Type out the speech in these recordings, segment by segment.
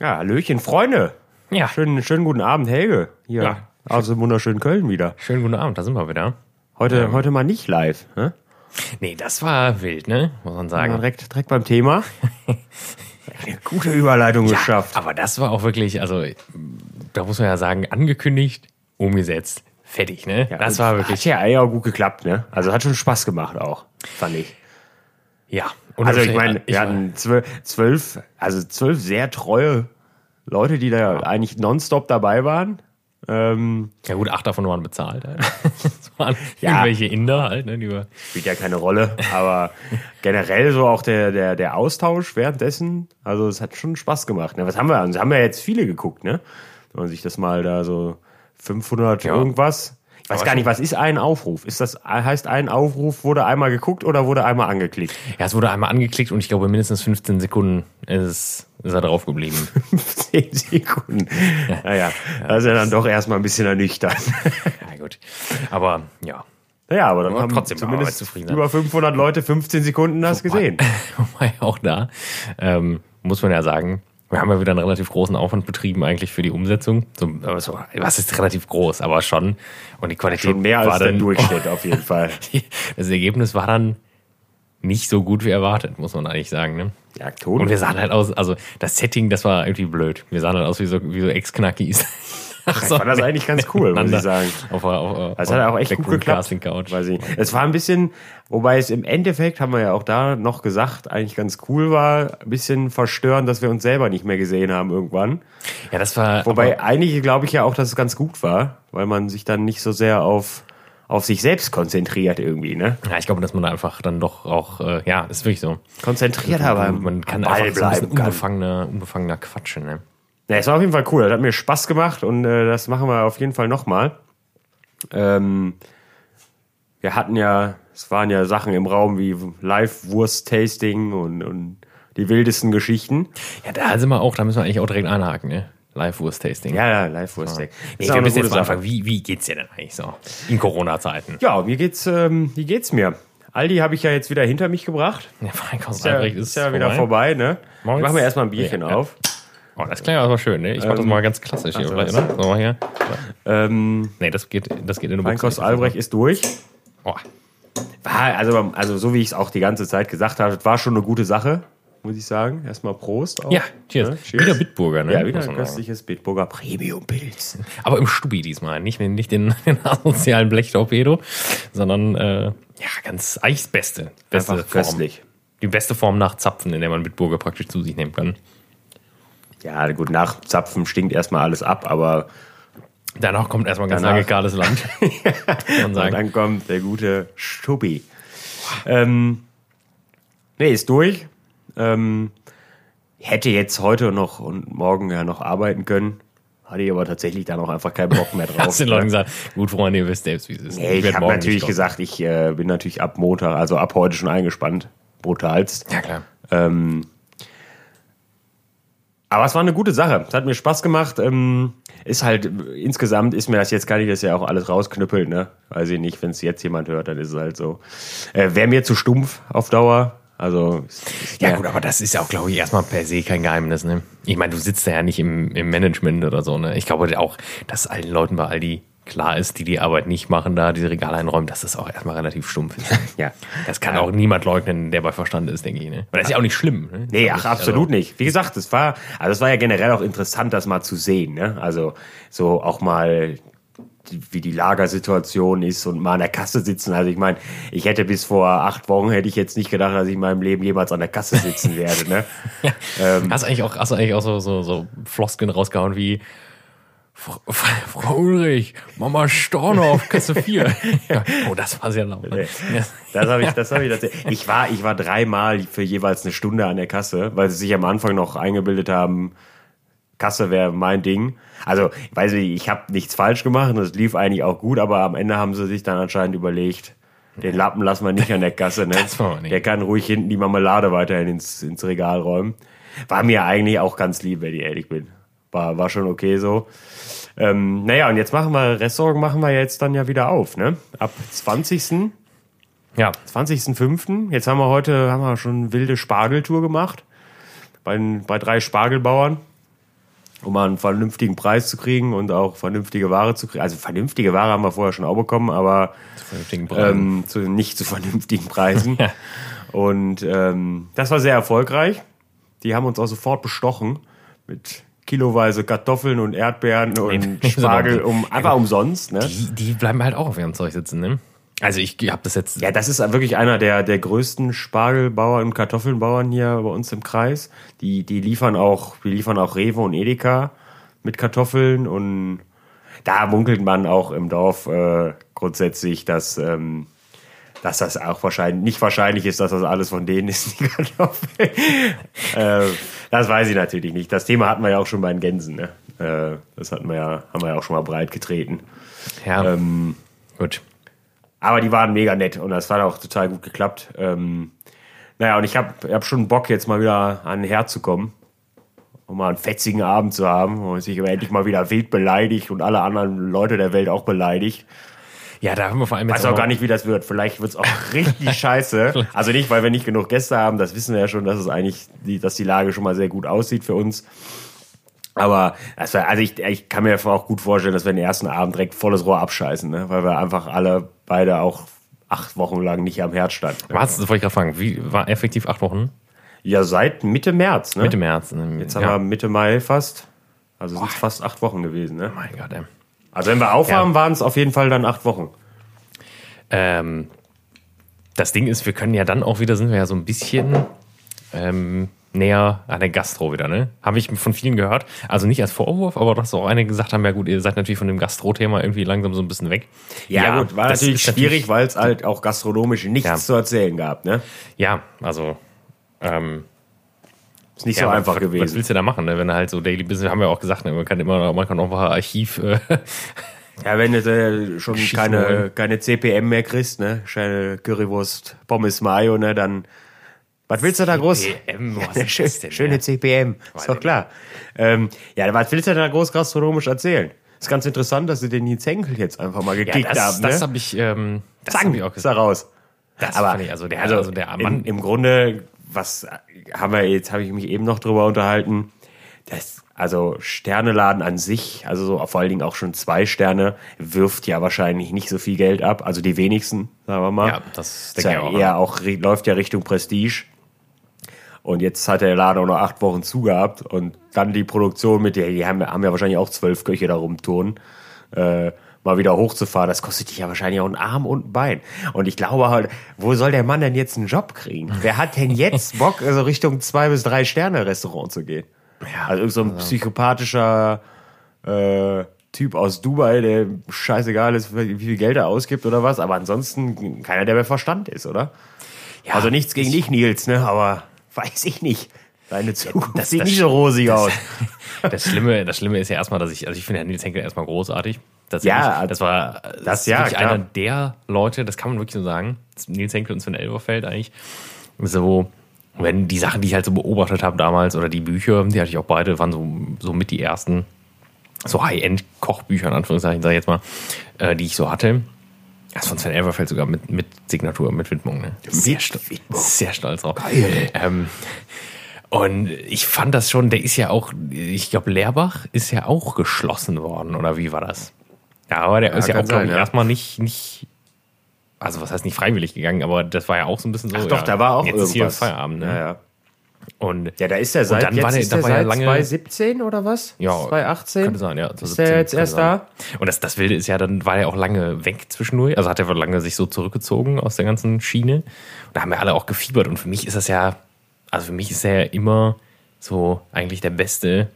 Ja, Hallöchen, Freunde. Ja. Schönen, schönen guten Abend, Helge. Hier Ja. aus dem wunderschönen Köln wieder. Schönen guten Abend, da sind wir wieder. Heute, heute mal nicht live. Ne? Nee, das war wild, ne? Muss man Ja, sagen. direkt, direkt beim Thema. Eine gute Überleitung geschafft. Aber das war auch wirklich, also da muss man ja sagen, angekündigt, umgesetzt, fertig, ne? Ja, das war wirklich, Hat ja auch gut geklappt, ne? Also hat schon Spaß gemacht auch, fand ich. Ja. Also ich meine, wir hatten zwölf, also zwölf sehr treue Leute, die da eigentlich nonstop dabei waren. Ähm, ja gut, acht davon waren bezahlt. Halt. Das waren Ja. irgendwelche Inder halt, ne? Die wir, spielt ja keine Rolle, aber generell so auch der, der, der Austausch währenddessen, also es hat schon Spaß gemacht. Ne? Was haben wir? Also haben wir jetzt viele geguckt, ne? Wenn man sich das mal da so 500 Ja. irgendwas. Weiß gar nicht, was ist ein Aufruf? Ist das, heißt ein Aufruf wurde einmal geguckt oder wurde einmal angeklickt? ja, es wurde einmal angeklickt und ich glaube, mindestens 15 Sekunden ist, ist er drauf geblieben. 10 Sekunden. Naja, das ist ja dann doch erstmal ein bisschen ernüchternd. ja, gut. Aber ja. Naja, aber dann Aber haben trotzdem zumindest zufrieden, über 500 Leute 15 Sekunden das gesehen. Wobei auch da, ähm, muss man ja sagen, wir haben ja wieder einen relativ großen Aufwand betrieben eigentlich für die Umsetzung. So, so, was ist relativ groß, aber schon. Und die Qualität Schon mehr als war der dann, Durchschnitt auf jeden Fall. Das Ergebnis war dann nicht so gut wie erwartet, muss man eigentlich sagen. Ne? Ja, Ton. Und wir sahen halt aus, also das Setting, das war irgendwie blöd. Wir sahen halt aus wie so, wie so Ex-Knackis. Ach Ich fand das eigentlich ganz cool, muss ich sagen. Auf, auf, auf, Das hat auch echt gut geklappt. Weiß ich. Es war ein bisschen, wobei es im Endeffekt, haben wir ja auch da noch gesagt, eigentlich ganz cool war, ein bisschen verstörend, dass wir uns selber nicht mehr gesehen haben irgendwann. Ja, das war. Wobei eigentlich glaube ich ja auch, dass es ganz gut war, weil man sich dann nicht so sehr auf, auf sich selbst konzentriert irgendwie, ne? ja, ich glaube, dass man da einfach dann doch auch, äh, ja, ist wirklich so. Konzentriert aber man kann am Ball einfach so ein bisschen bleiben kann. unbefangener, unbefangener quatschen. Ne? Ja, es war auf jeden Fall cool. Das hat mir Spaß gemacht und äh, das machen wir auf jeden Fall nochmal. Ähm, wir hatten ja, es waren ja Sachen im Raum wie Live-Wurst-Tasting und, und die wildesten Geschichten. Ja, da sind wir auch, da müssen wir eigentlich auch direkt einhaken, ne? Live-Wurst-Tasting. Ja, ja, Live-Wurst-Tasting. Nee, Ist auch wir müssen jetzt mal anfangen. Wie, wie geht's dir denn eigentlich so? In Corona-Zeiten. Ja, mir geht's, ähm, wie geht's mir? Aldi habe ich ja jetzt wieder hinter mich gebracht. Der Feinkost Ist ja, Albrecht ist ja wieder vorbei, ne? Machen wir erstmal ein Bierchen Ja, ja. Oh, das klingt aber schön, ne? Ich mach das mal ganz klassisch hier, also vielleicht, das- oder? So, mal hier. Ähm, Nee, das geht, das geht in eine Buchse. Albrecht ist durch. Oh, War, also, also so wie ich es auch die ganze Zeit gesagt habe, war schon eine gute Sache, muss ich sagen. Erstmal Prost. Auch. ja, cheers. Ne? Cheers. Wieder Bitburger, ne? Ja, wieder ein köstliches Bitburger Premium-Pilz. Aber im Stubi diesmal. Nicht, nicht den, den asozialen Blechtorpedo, sondern äh, ja, ganz eigentlich das Beste. Beste Einfach Form. köstlich. Die beste Form nach Zapfen, in der man Bitburger praktisch zu sich nehmen kann. Ja, gut, nach Zapfen stinkt erstmal alles ab, aber Danach kommt erstmal ganz lange kahles Land. Kann man und dann kommt der gute Stubi. Ähm, nee, ist durch. Ähm, hätte jetzt heute noch und morgen ja noch arbeiten können. Hatte ich aber tatsächlich dann auch einfach keinen Bock mehr drauf. Hast den Leuten gesagt, gut, Freunde, ihr wisst selbst, wie es ist. Nee, ich werd habe natürlich gesagt, ich äh, bin natürlich ab Montag, also ab heute schon eingespannt. Brutalst. Ja, klar. Ähm, aber es war eine gute Sache. Es hat mir Spaß gemacht. Ähm, ist halt, insgesamt ist mir das jetzt gar nicht, dass ja auch alles rausknüppelt, ne? Weiß ich nicht, wenn es jetzt jemand hört, dann ist es halt so. Äh, Wäre mir zu stumpf auf Dauer. Also, Ja, mir- gut, aber das ist ja auch, glaube ich, erstmal per se kein Geheimnis, ne? Ich meine, du sitzt da ja nicht im, im Management oder so, ne? Ich glaube auch, dass allen Leuten bei Aldi klar ist, die die Arbeit nicht machen, da diese Regale einräumen, dass das auch erstmal relativ stumpf ist. ja. Das kann Ja. auch niemand leugnen, der bei Verstand ist, denke ich, ne? Aber das ist ja auch nicht schlimm, ne? Nee, Also, ach, absolut nicht. Wie gesagt, es war, also es war ja generell auch interessant, das mal zu sehen, ne? Also, so auch mal, die, wie die Lagersituation ist und mal an der Kasse sitzen. Also ich meine, ich hätte bis vor acht Wochen hätte ich jetzt nicht gedacht, dass ich in meinem Leben jemals an der Kasse sitzen werde, ne? Ähm, Hast du eigentlich auch, hast du eigentlich auch so, so, so Floskeln rausgehauen wie Frau, Frau Ulrich, Mama Storno auf Kasse 4. ja. Oh, das war sehr laut. Ne? Ja. Das habe ich, das habe ich tatsächlich. Ich war, ich war dreimal für jeweils eine Stunde an der Kasse, weil sie sich am Anfang noch eingebildet haben, Kasse wäre mein Ding. Also, ich weiß nicht, ich habe nichts falsch gemacht und es lief eigentlich auch gut, aber am Ende haben sie sich dann anscheinend überlegt, den Lappen lassen wir nicht an der Kasse, ne? Das wir nicht. Der kann ruhig hinten die Marmelade weiterhin ins, ins Regal räumen. War mir eigentlich auch ganz lieb, wenn ich ehrlich bin. War, war schon okay so. Ähm, naja, und jetzt machen wir, Restaurant machen wir jetzt dann ja wieder auf, ne? Ab 20. ja, 20.05. Jetzt haben wir heute haben wir schon eine wilde Spargeltour gemacht. Bei, bei drei Spargelbauern. um mal einen vernünftigen Preis zu kriegen und auch vernünftige Ware zu kriegen. Also vernünftige Ware haben wir vorher schon auch bekommen, aber vernünftigen Preisen. ähm, zu, nicht zu vernünftigen Preisen. Ja. Und ähm, das war sehr erfolgreich. Die haben uns auch sofort bestochen mit kiloweise Kartoffeln und Erdbeeren und Nee, Spargel, um, einfach umsonst. Ne? Die, die bleiben halt auch auf ihrem Zeug sitzen, ne? Also ich habe das jetzt. Ja, das ist wirklich einer der, der größten Spargelbauern und Kartoffelbauern hier bei uns im Kreis. Die, die liefern auch, die liefern auch Rewe und Edeka mit Kartoffeln und da munkelt man auch im Dorf äh, grundsätzlich, dass, ähm, dass das auch wahrscheinlich nicht wahrscheinlich ist, dass das alles von denen ist, die Kartoffeln. äh, das weiß ich natürlich nicht. Das Thema hatten wir ja auch schon bei den Gänsen. Ne? Äh, das hatten wir ja, haben wir ja auch schon mal breit getreten. Ja, Ähm, gut. aber die waren mega nett und das hat auch total gut geklappt. Ähm, naja, und ich habe hab schon Bock, jetzt mal wieder an den Herd zu kommen. Um mal einen fetzigen Abend zu haben, wo man sich aber endlich mal wieder wild beleidigt und alle anderen Leute der Welt auch beleidigt. Ja, da haben wir vor allem jetzt Weiß auch noch- gar nicht, wie das wird. Vielleicht wird's auch richtig scheiße. Also nicht, weil wir nicht genug Gäste haben, das wissen wir ja schon, dass es eigentlich, die, dass die Lage schon mal sehr gut aussieht für uns. Aber war, also ich, ich kann mir auch gut vorstellen, dass wir den ersten Abend direkt volles Rohr abscheißen, ne? weil wir einfach alle beide auch acht Wochen lang nicht am Herd standen. Was? Das wollte ich gerade fragen. Wie war effektiv acht Wochen? Ja, seit Mitte März. Ne? Mitte März. ne? Jetzt haben ja. wir Mitte Mai fast. Also sind es fast acht Wochen gewesen. Ne? Mein Gott, ey. Also wenn wir aufhaben, Ja. waren es auf jeden Fall dann acht Wochen. Ähm, das Ding ist, wir können ja dann auch wieder, sind wir ja so ein bisschen ähm, näher an der Gastro wieder, ne? Habe ich von vielen gehört. Also nicht als Vorwurf, aber dass auch einige gesagt haben, ja gut, ihr seid natürlich von dem Gastro-Thema irgendwie langsam so ein bisschen weg. Ja, gut, war das natürlich schwierig, weil es halt auch gastronomisch nichts Ja. zu erzählen gab. Ne? Ja, also ähm, Ist nicht ja, so einfach was, gewesen. Was willst du da machen, ne? wenn du halt so Daily Business, haben wir auch gesagt, ne? man kann immer, man kann auch mal Archiv, äh, Ja, wenn du äh, schon Schießen keine, wollen. keine CPM mehr kriegst, ne? Schöne Currywurst, Pommes Mayo, ne? Dann. Was willst du da groß? CPM, was Ja, schön, das denn, schöne ja? CPM, ist doch klar. Ähm, ja, was willst du da groß gastronomisch erzählen? Ist ganz interessant, dass sie den Nils Henkel jetzt einfach mal ja, gekickt das, haben. das ne? habe ich, ähm, das Zack, hab ich auch ist gesagt. raus. Das Aber fand ich, also der, also, der Mann, im, im Grunde, was haben wir jetzt, habe ich mich eben noch drüber unterhalten, das, also Sterneladen an sich, also so vor allen Dingen auch schon zwei Sterne, wirft ja wahrscheinlich nicht so viel Geld ab, also die wenigsten, sagen wir mal. Ja, das ist denke ja ich auch, eher auch, läuft ja Richtung Prestige. Und jetzt hat der Laden auch noch acht Wochen zugehabt und dann die Produktion mit der, die haben, haben ja wahrscheinlich auch zwölf Köche da rumturnen, äh, mal wieder hochzufahren, das kostet dich ja wahrscheinlich auch einen Arm und ein Bein. Und ich glaube halt, wo soll der Mann denn jetzt einen Job kriegen? Wer hat denn jetzt Bock, also Richtung zwei bis drei Sterne Restaurant zu gehen? Ja, also so ein psychopathischer äh, Typ aus Dubai, der scheißegal ist, wie viel Geld er ausgibt oder was, aber ansonsten keiner, der bei Verstand ist, oder? ja, Also nichts gegen dich, Nils, ne? Aber weiß ich nicht. Deine Zukunft das- sieht das- nicht so rosig aus. Das Schlimme, das Schlimme ist ja erstmal, dass ich, also ich finde Herrn Nils Henkel erstmal großartig. Das Ja, das war das ist ja, wirklich klar. einer der Leute, das kann man wirklich so sagen. Nils Henkel und Sven Elberfeld eigentlich. So, wenn die Sachen, die ich halt so beobachtet habe damals, oder die Bücher, die hatte ich auch beide, waren so, so mit die ersten so High-End-Kochbücher, in Anführungszeichen, sag ich jetzt mal, äh, die ich so hatte. Das von Sven Elberfeld sogar mit, mit Signatur, mit Widmung. Ne? Sehr, sto Widmung. sehr stolz drauf. Ähm, und ich fand das schon, der ist ja auch, ich glaube, Lehrbach ist ja auch geschlossen worden, oder wie war das? Ja, aber der ist ja auch, glaube ich, ja. erstmal nicht, nicht, also was heißt nicht freiwillig gegangen, aber das war ja auch so ein bisschen so. Ach doch, ja, da war auch jetzt irgendwas. ist hier Feierabend, ne? Ja, ja. Und ja, da ist der seit, dann jetzt war der- ist der ja seit lange- 2017 oder was? Ja, 2018? Könnte sein, ja. Ist der jetzt erst sein. da? Und das, das Wilde ist ja, dann war er auch lange weg zwischendurch. Also hat er wohl lange sich so zurückgezogen aus der ganzen Schiene. Und da haben wir alle auch gefiebert. Und für mich ist das ja, also für mich ist er ja immer so eigentlich der Beste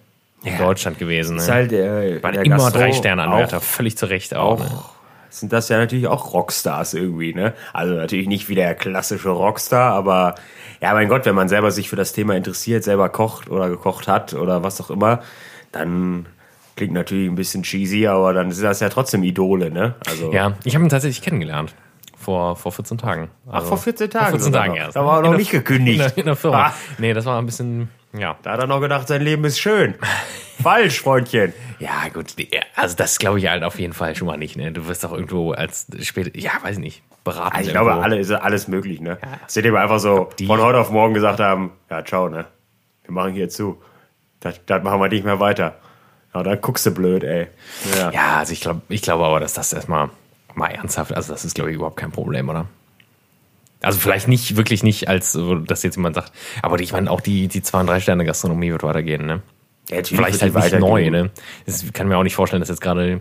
in Ja. Deutschland gewesen. Ne? Ist halt, äh, War der immer Gastro drei Sterne Anwärter, völlig zu Recht auch. ne? auch sind das ja natürlich auch Rockstars irgendwie, ne? Also natürlich nicht wie der klassische Rockstar, aber ja, mein Gott, wenn man selber sich für das Thema interessiert, selber kocht oder gekocht hat oder was auch immer, dann klingt natürlich ein bisschen cheesy, aber dann sind das ja trotzdem Idole, ne? Also Ja, ich habe ihn tatsächlich kennengelernt. Vor, vor 14 Tagen. Ach, Also, vor 14 Tagen. Vor 14 sogar Tagen erst. Da war er In noch der- nicht gekündigt. In der, in der Firma. Ah. Nee, das war ein bisschen, ja. Da hat er noch gedacht, sein Leben ist schön. Falsch, Freundchen. Ja, gut, also das glaube ich halt auf jeden Fall schon mal nicht. Ne? Du wirst doch irgendwo als später, ja, weiß ich nicht, beraten. Also ich glaube, irgendwo. alle ist alles möglich, ne? Dass sie dem einfach so die- von heute auf morgen gesagt haben, ja, ciao, ne? Wir machen hier zu. Das, das machen wir nicht mehr weiter. Ja, dann guckst du blöd, ey. Ja. Ja, also ich glaube ich glaube aber, dass das erstmal mal ernsthaft, also das ist, glaube ich, überhaupt kein Problem, oder? Also vielleicht nicht, wirklich nicht, als dass jetzt jemand sagt, aber ich meine, auch die, die 2- und 3-Sterne-Gastronomie wird weitergehen, ne? Ja, Vielleicht halt nicht neu, ne? Das kann mir auch nicht vorstellen, dass jetzt gerade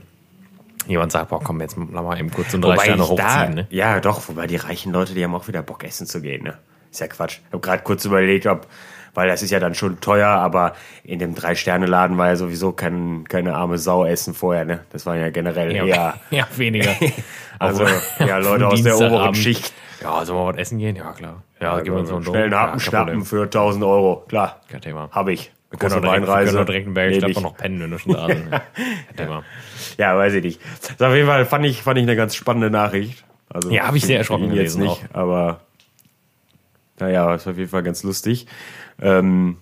jemand sagt, boah, komm, jetzt mal eben kurz so ein Wobei 3 Sterne ich da, hochziehen, ne? Ja, doch, wobei die reichen Leute, die haben auch wieder Bock, essen zu gehen, ne? Ist ja Quatsch. Ich habe gerade kurz überlegt, ob, weil das ist ja dann schon teuer, aber in dem Drei-Sterne-Laden war ja sowieso kein, keine arme Sau essen vorher, ne? Das war ja generell Ja, eher. ja weniger. Also, Auch ja, Leute aus der oberen Schicht. Ja, sollen wir was essen gehen? Ja, klar. Ja, geben wir uns so einen Schnell einen Dom. Happen ja, kein schnappen für 1000 Euro. Klar, Kein Thema. hab ich. Wir können, direkt, wir können doch direkt einen Berg Nehm Schlapp ich. und noch pennen, wenn wir schon da. Kein Thema. Ja, weiß ich nicht. Das auf jeden Fall fand ich, fand ich eine ganz spannende Nachricht. Also, Ja, hab ich sehr erschrocken ihn jetzt gelesen nicht, aber naja, ist auf jeden Fall ganz lustig. Ähm,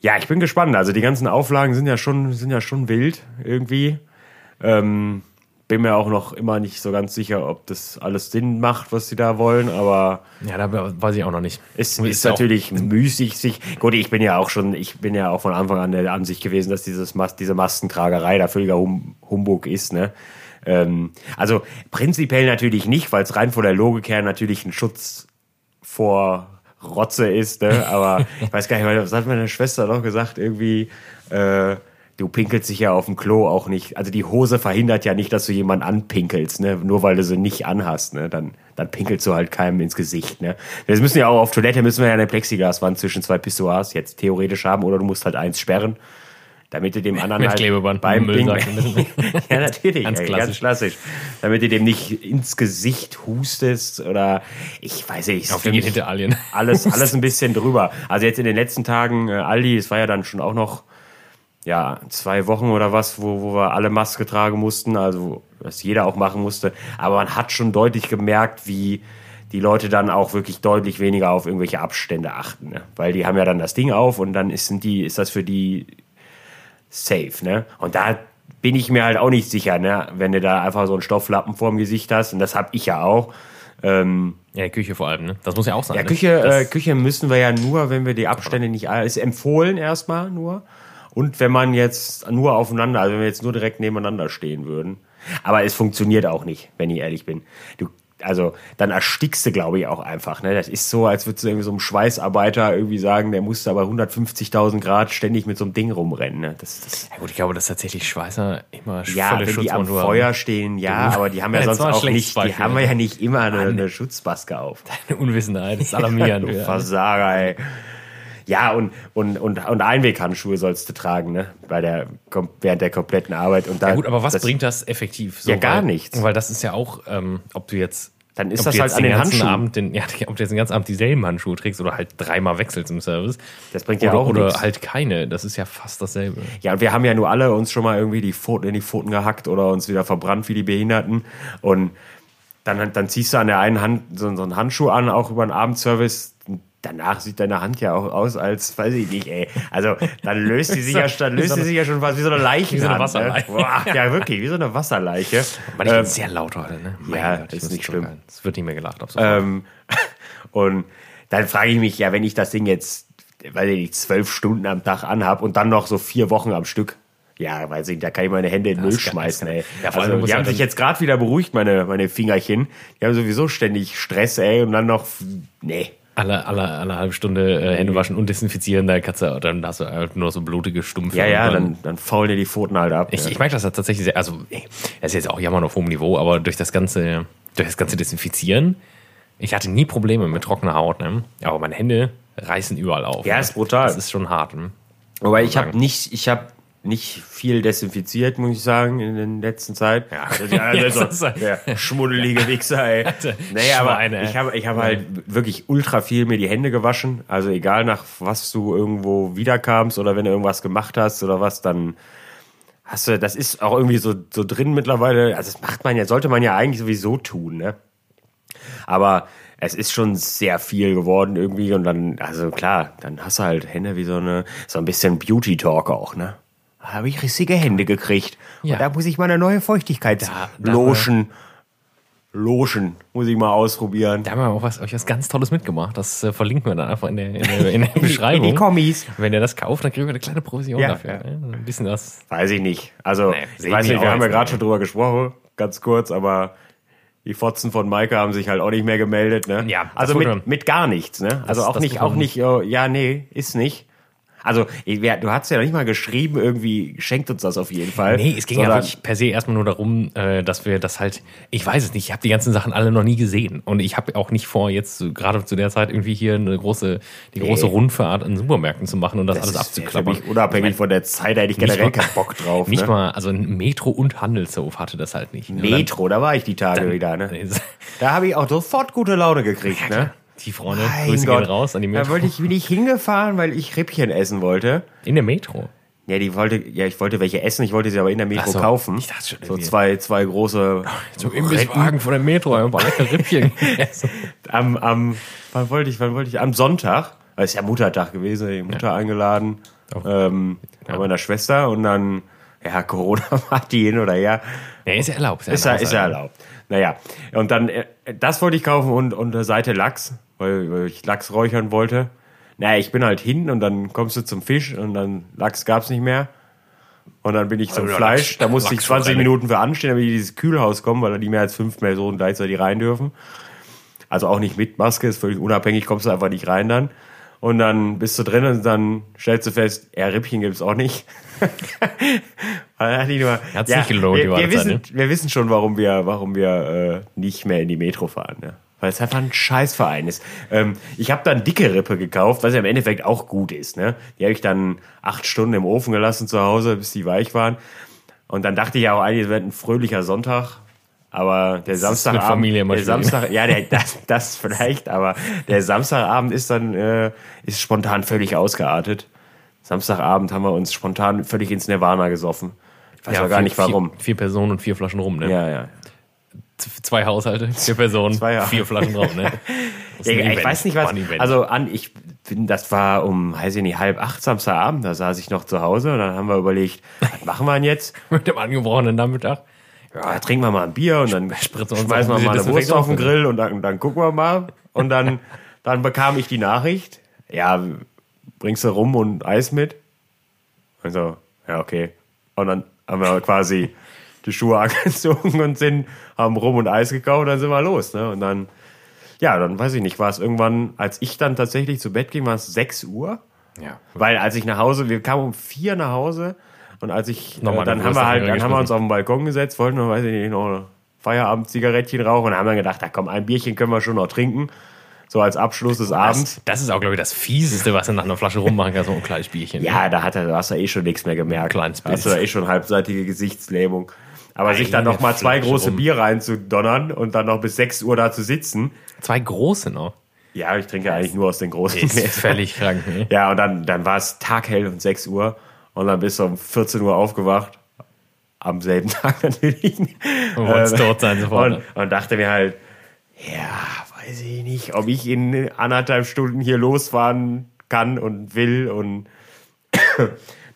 ja, ich bin gespannt. Also die ganzen Auflagen sind ja schon, sind ja schon wild irgendwie. Ähm, bin mir auch noch immer nicht so ganz sicher, ob das alles Sinn macht, was sie da wollen, aber Ja, da weiß ich auch noch nicht. es ist auch- natürlich müßig sich. Gut, ich bin ja auch schon, ich bin ja auch von Anfang an der Ansicht gewesen, dass dieses Mas diese Maskentragerei da völliger hum Humbug ist, ne? Ähm, also prinzipiell natürlich nicht, weil es rein von der Logik her natürlich ein Schutz vor Rotze ist, ne? Aber ich weiß gar nicht, was hat meine Schwester doch gesagt, irgendwie, äh, du pinkelst dich ja auf dem Klo auch nicht. Also die Hose verhindert ja nicht, dass du jemanden anpinkelst, ne? Nur weil du sie nicht anhast, ne? Dann, dann pinkelst du halt keinem ins Gesicht, ne? Wir müssen ja auch auf Toilette müssen wir ja eine Plexiglaswand zwischen zwei Pissoirs jetzt theoretisch haben oder du musst halt eins sperren. Damit du dem anderen Mit halt Klebeband, beim Müll Ping- sagen müssen. ja, natürlich, Ganz ey, klassisch. ganz klassisch. Damit du dem nicht ins Gesicht hustest oder ich weiß nicht. Auf mich Genitalien. alles, alles ein bisschen drüber. Also jetzt in den letzten Tagen, äh, Aldi, es war ja dann schon auch noch ja, zwei Wochen oder was, wo, wo wir alle Maske tragen mussten, also was jeder auch machen musste. Aber man hat schon deutlich gemerkt, wie die Leute dann auch wirklich deutlich weniger auf irgendwelche Abstände achten. Ne? Weil die haben ja dann das Ding auf und dann ist, sind die, ist das für die safe. Ne? Und da bin ich mir halt auch nicht sicher, ne? wenn du da einfach so einen Stofflappen vorm Gesicht hast. Und das habe ich ja auch. Ähm, Ja, Küche vor allem, ne? Das muss ja auch sein. ja, ne? Küche, äh, Küche müssen wir ja nur, wenn wir die Abstände nicht, ist empfohlen erstmal nur. Und wenn man jetzt nur aufeinander, also wenn wir jetzt nur direkt nebeneinander stehen würden. Aber es funktioniert auch nicht, wenn ich ehrlich bin. Du, also, dann erstickst du, glaube ich, auch einfach. Ne? Das ist so, als würdest du irgendwie so einem Schweißarbeiter irgendwie sagen, der musste aber 150.000 Grad ständig mit so einem Ding rumrennen. Ne? Das, das, ja gut, ich glaube, dass tatsächlich Schweißer immer ja, volle wenn die am Feuer stehen, ja, aber die haben ja sonst auch nicht, die Beispiel, haben ne? ja nicht immer eine, eine Schutzmaske auf. haben. Unwissenheit, das ist alarmierend. Du. Versager, ey. Ja, und, und, und, und Einweghandschuhe sollst du tragen, ne? Bei der, während der kompletten Arbeit. Und da, Ja gut, aber was das, bringt das effektiv? Ja, gar weil, nichts. Weil das ist ja auch, ähm, ob du jetzt Dann ist ob das halt an den ganzen Handschuhen. Abend den, ja, ob du jetzt den ganzen Abend dieselben Handschuhe trägst oder halt dreimal wechselst im Service. Das bringt ja oder, auch Oder nichts. halt keine. Das ist ja fast dasselbe. Ja, und wir haben ja nur alle uns schon mal irgendwie die Pfoten in die Pfoten gehackt oder uns wieder verbrannt wie die Behinderten. Und dann, dann ziehst du an der einen Hand so, so einen Handschuh an, auch über einen Abendservice. Danach sieht deine Hand ja auch aus, als weiß ich nicht, ey. Also dann löst die sich ja, dann löst die sich ja schon was wie so eine Leiche. Wie so eine Wasserleiche. Ne? Boah, ja, wirklich, wie so eine Wasserleiche. Man, ich Ähm, bin sehr laut heute, ne? Mein ja, ich ist nicht schlimm. Es wird nicht mehr gelacht. Ab sofort. Ähm, und dann frage ich mich ja, wenn ich das Ding jetzt, weiß ich nicht, zwölf Stunden am Tag anhab und dann noch so vier Wochen am Stück. Ja, weiß ich, da kann ich meine Hände in den Müll schmeißen, kann- ey. Ja, also, die haben sich jetzt gerade wieder beruhigt, meine, meine Fingerchen. Die haben sowieso ständig Stress, ey, und dann noch, nee. Alle, alle, alle halbe Stunde äh, Hände waschen und desinfizieren, da kannst du, dann hast du halt nur so blutige Stumpfe. Ja, ja, dann, dann faulen dir die Pfoten halt ab. Ich, ja. ich merke das tatsächlich sehr, also ey, das ist jetzt auch jammern auf hohem Niveau, aber durch das ganze, durch das ganze Desinfizieren, ich hatte nie Probleme mit trockener Haut, ne? Aber meine Hände reißen überall auf. Ja, ne? ist brutal. Das ist schon hart. Ne? Wobei ich habe nicht, ich habe nicht viel desinfiziert, muss ich sagen, in der letzten Zeit. Ja. Also, ja, also, er- der schmuddelige Wichser, ey. Nee, aber Schweine, ich habe ich hab halt wirklich ultra viel mir die Hände gewaschen. Also egal nach was du irgendwo wiederkamst oder wenn du irgendwas gemacht hast oder was, dann hast du, das ist auch irgendwie so, so drin mittlerweile. Also das macht man ja, sollte man ja eigentlich sowieso tun, ne? Aber es ist schon sehr viel geworden irgendwie und dann, also klar, dann hast du halt Hände wie so eine, so ein bisschen Beauty Talk auch, ne? Habe ich rissige Hände gekriegt. Ja. Und da muss ich mal eine neue Feuchtigkeitslotion Lotion. Muss ich mal ausprobieren. Da haben wir auch was, euch was ganz Tolles mitgemacht. Das äh, verlinken wir dann einfach in der, in der, in der Beschreibung. In die Kommis. Wenn ihr das kauft, dann kriegen wir eine kleine Provision Ja, dafür. ja. ne? Ein bisschen was. Weiß ich nicht. Also, Nee, ich weiß wir nicht, wir haben ja gerade schon drüber gesprochen, ganz kurz, aber die Fotzen von Maike haben sich halt auch nicht mehr gemeldet, ne? Ja, das also mit, mit gar nichts, ne? Also Das- auch das nicht, auch nicht, äh, ja, nee, ist nicht. Also, ich- wer- du hast ja nicht mal geschrieben, irgendwie schenkt uns das auf jeden Fall. Nee, es ging ja wirklich per se erstmal nur darum, äh, dass wir das halt, ich weiß es nicht, ich habe die ganzen Sachen alle noch nie gesehen. Und ich habe auch nicht vor, jetzt gerade zu der Zeit irgendwie hier eine große, die große Nee. Rundfahrt in Supermärkten zu machen und das, alles ist abzuklappern. Mich unabhängig von der Zeit, da hätte ich generell mal- keinen Bock drauf. Nicht ne? mal, also ein Metro und Handelshof hatte das halt nicht. ne? Und dann- Metro, da war ich die Tage wieder, ne? Da habe ich auch sofort gute Laune gekriegt, ne? Die Freunde, Mein Grüße Gott. gehen raus an die Da Metro. wollte ich, bin ich hingefahren, weil ich Rippchen essen wollte. In der Metro. Ja, die wollte, ja, ich wollte welche essen, ich wollte sie aber in der Metro so, kaufen. ich dachte schon so zwei, zwei große. So Imbisswagen von der Metro, ein paar leckere Rippchen gegessen. Am, am, wann wollte ich, wann wollte ich? Am Sonntag, weil es ist ja Muttertag gewesen, die Mutter eingeladen, Oh. ähm, bei meiner Schwester und dann, ja, Corona macht die hin oder her. Ja, ist ja erlaubt. Ist ja, ist ja erlaubt. Naja, und dann, äh, das wollte ich kaufen und, und Seite Lachs, weil, weil ich Lachs räuchern wollte. Naja, ich bin halt hin und dann kommst du zum Fisch und dann Lachs gab's nicht mehr. Und dann bin ich zum Ja, Fleisch, Lachs- da musste ich 20 Lachsforelle. Minuten für anstehen, damit ich in dieses Kühlhaus komme, weil da nicht mehr als fünf Personen gleichzeitig rein dürfen. Also auch nicht mit Maske, ist völlig unabhängig, kommst du einfach nicht rein dann. Und dann bist du drin und dann stellst du fest, ja, Rippchen gibt's auch nicht. Ich nur, Hat's nicht gelohnt, wir, wir, wissen, wir wissen schon, warum wir, warum wir äh, nicht mehr in die Metro fahren. Ne? Weil es einfach ein Scheißverein ist. Ähm, ich habe dann dicke Rippe gekauft, was ja im Endeffekt auch gut ist. Ne? Die habe ich dann acht Stunden im Ofen gelassen zu Hause, bis die weich waren. Und dann dachte ich ja auch eigentlich, es wird ein fröhlicher Sonntag. Aber der ist Samstagabend, mit Familie der. Samstag, ja, der, das, das vielleicht, aber der Samstagabend ist dann äh, ist spontan völlig ausgeartet. Samstagabend haben wir uns spontan völlig ins Nirvana gesoffen. Ich weiß auch gar vier- nicht warum. Vier, vier Personen und vier Flaschen rum, ne? Ja, ja. Zwei Haushalte, vier Personen, Zwei, vier Flaschen drauf, ne? Ja, ich Event. weiß nicht was. Also an, ich bin, das war um, weiß ich nicht, halb acht Samstagabend, da saß ich noch zu Hause und dann haben wir überlegt, was machen wir denn jetzt? mit dem angebrochenen Nachmittag. Ja, trinken wir mal ein Bier und dann Spritzen wir schmeißen wir mal eine Wurst auf den Grill und dann, dann gucken wir mal. Und dann, dann bekam ich die Nachricht, ja, bringst du rum und Eis mit? Also, ja, okay. Und dann haben wir quasi die Schuhe angezogen und sind, haben Rum und Eis gekauft dann sind wir los. Ne? Und dann, ja, dann weiß ich nicht, war es irgendwann, als ich dann tatsächlich zu Bett ging, war es 6 Uhr. Ja. Weil als ich nach Hause, wir kamen um vier nach Hause und als ich, Nochmal äh, dann haben wir halt, dann haben wir uns auf den Balkon gesetzt, wollten noch, weiß ich nicht, noch Feierabend-Zigarettchen rauchen und haben dann gedacht, da komm, ein Bierchen können wir schon noch trinken. So als Abschluss des Abends. Das, das ist auch, glaube ich, das Fieseste, was du nach einer Flasche rummachen kannst, so ein kleines Bierchen. Ja, da hat er, hast du eh schon nichts mehr gemerkt. Kleines Da hast du Bild. eh schon halbseitige Gesichtslähmung. Aber sich dann Eine noch mal zwei Flasche große rum. Bier reinzudonnern und dann noch bis 6 Uhr da zu sitzen. Zwei große noch. Ja, ich trinke eigentlich nur aus den großen Ist Gläsern. völlig krank, ne? Ja, und dann, dann war es taghell und 6 Uhr und dann bist du um 14 Uhr aufgewacht. Am selben Tag natürlich. Und wolltest tot sein sofort. Und, und dachte mir halt, ja, weiß ich nicht, ob ich in anderthalb Stunden hier losfahren kann und will und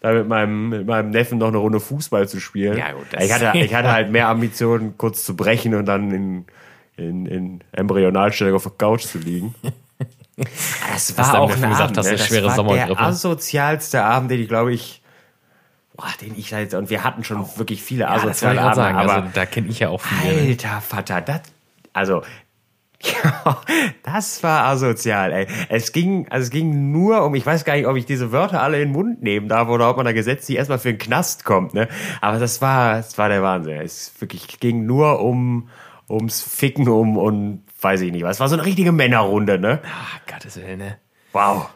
da mit meinem, mit meinem Neffen noch eine Runde Fußball zu spielen. Ja, gut, das- ich, hatte, ich hatte halt mehr Ambitionen, kurz zu brechen und dann in, in, in Embryonalstellung auf der Couch zu liegen. Das war deinem auch ein gesagt Abend, hast, ne? das schwere war der asozialste Abend, den ich glaube ich, boah, den ich da jetzt, und wir hatten schon wirklich viele Ja, das asoziale gerade Abende, sagen. aber Also, da kenne ich ja auch viele. Alter Vater, das, also, ja, das war asozial, ey. Es ging, also es ging nur um, ich weiß gar nicht, ob ich diese Wörter alle in den Mund nehmen darf oder ob man da gesetzlich erstmal für einen Knast kommt, ne? Aber das war, das war der Wahnsinn. Es wirklich ging nur um, ums Ficken um und weiß ich nicht was. Es war so eine richtige Männerrunde, ne? Ah, Gottes Willen, ne? Wow.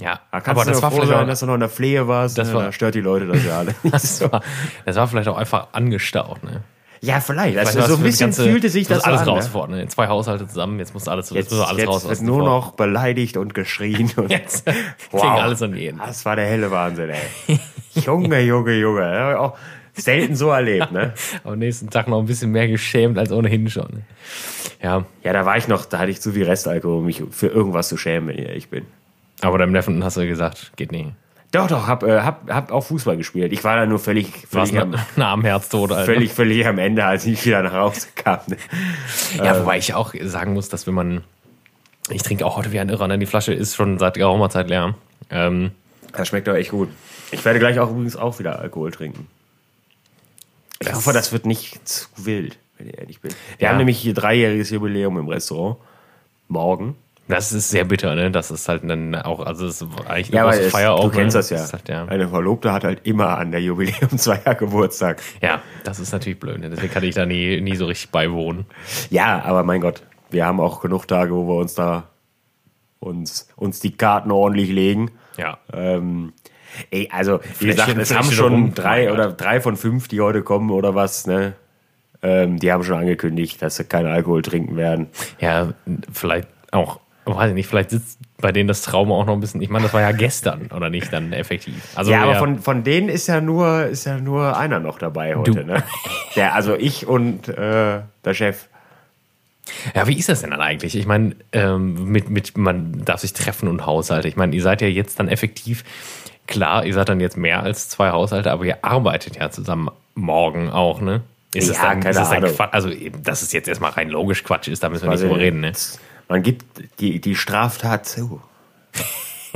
Ja, Da kannst aber du das war froh vielleicht sein, auch, dass du noch in der Pflege warst. Das ne? war- da stört die Leute das ja alle. das, war, das war vielleicht auch einfach angestaut, ne? Ja, vielleicht. Vielleicht Also so ein bisschen ganze- fühlte sich das alles an, raus ne? vorne. Ne? Zwei Haushalte zusammen, jetzt muss alles, Jetzt, jetzt alles jetzt raus. wird dem nur noch beleidigt und geschrien. Und Jetzt fing alles an jeden. Das war der helle Wahnsinn, ey. Junge, Junge, Junge. Auch selten so erlebt, ne? Am nächsten Tag noch ein bisschen mehr geschämt als ohnehin schon. Ja, Ja, da war ich noch, da hatte ich zu viel Restalkohol, um mich für irgendwas zu schämen, wenn ich bin. aber deinem Neffen hast du gesagt, geht nicht. Doch, doch, hab, äh, hab, hab auch Fußball gespielt. Ich war da nur völlig, völlig, am, nah am Herztod, Alter. völlig, völlig am Ende, als ich wieder nach Hause kam. ne? Ja, wobei ich auch sagen muss, dass wenn man. Ich trinke auch heute wie ein Irrer, ne? Die Flasche ist schon seit geraumer Zeit leer. Ähm, Das schmeckt doch echt gut. Ich werde gleich auch übrigens auch wieder Alkohol trinken. Ich hoffe, das wird nicht zu wild, wenn ich ehrlich bin. Wir Ja. haben nämlich hier dreijähriges Jubiläum im Restaurant. Morgen. Das ist sehr bitter, ne? Das ist halt dann auch, also es ist eigentlich Ja, eine aber große Feier auch. du kennst ne? das ja. ist halt, ja. Eine Verlobte hat halt immer an der Jubiläum zweier Geburtstag. Ja, das ist natürlich blöd. Ne? Deswegen kann ich da nie, nie so richtig beiwohnen. Ja, aber mein Gott, wir haben auch genug Tage, wo wir uns da uns, uns die Karten ordentlich legen. Ja. Ähm, ey, also, wie gesagt, es haben schon rum. drei oder drei von fünf, die heute kommen oder was, ne? Ähm, die haben schon angekündigt, dass sie keinen Alkohol trinken werden. Ja, vielleicht auch, weiß ich nicht, vielleicht sitzt bei denen das Trauma auch noch ein bisschen. Ich meine, das war ja gestern, oder nicht, dann effektiv. Also, ja, aber von, von denen ist ja nur, ist ja nur einer noch dabei heute, Du. ne? Der, also ich und äh, der Chef. Ja, wie ist das denn dann eigentlich? Ich meine, ähm, mit, mit, man darf sich treffen und Haushalte. Ich meine, ihr seid ja jetzt dann effektiv, klar, ihr seid dann jetzt mehr als zwei Haushalte, aber ihr arbeitet ja zusammen morgen auch, ne? Ist Ja, dann, keine ist es dann Ahnung. Quatsch? Also, dass es jetzt erstmal rein logisch Quatsch ist, da müssen wir nicht drüber reden, ne? Man gibt die, die Straftat zu.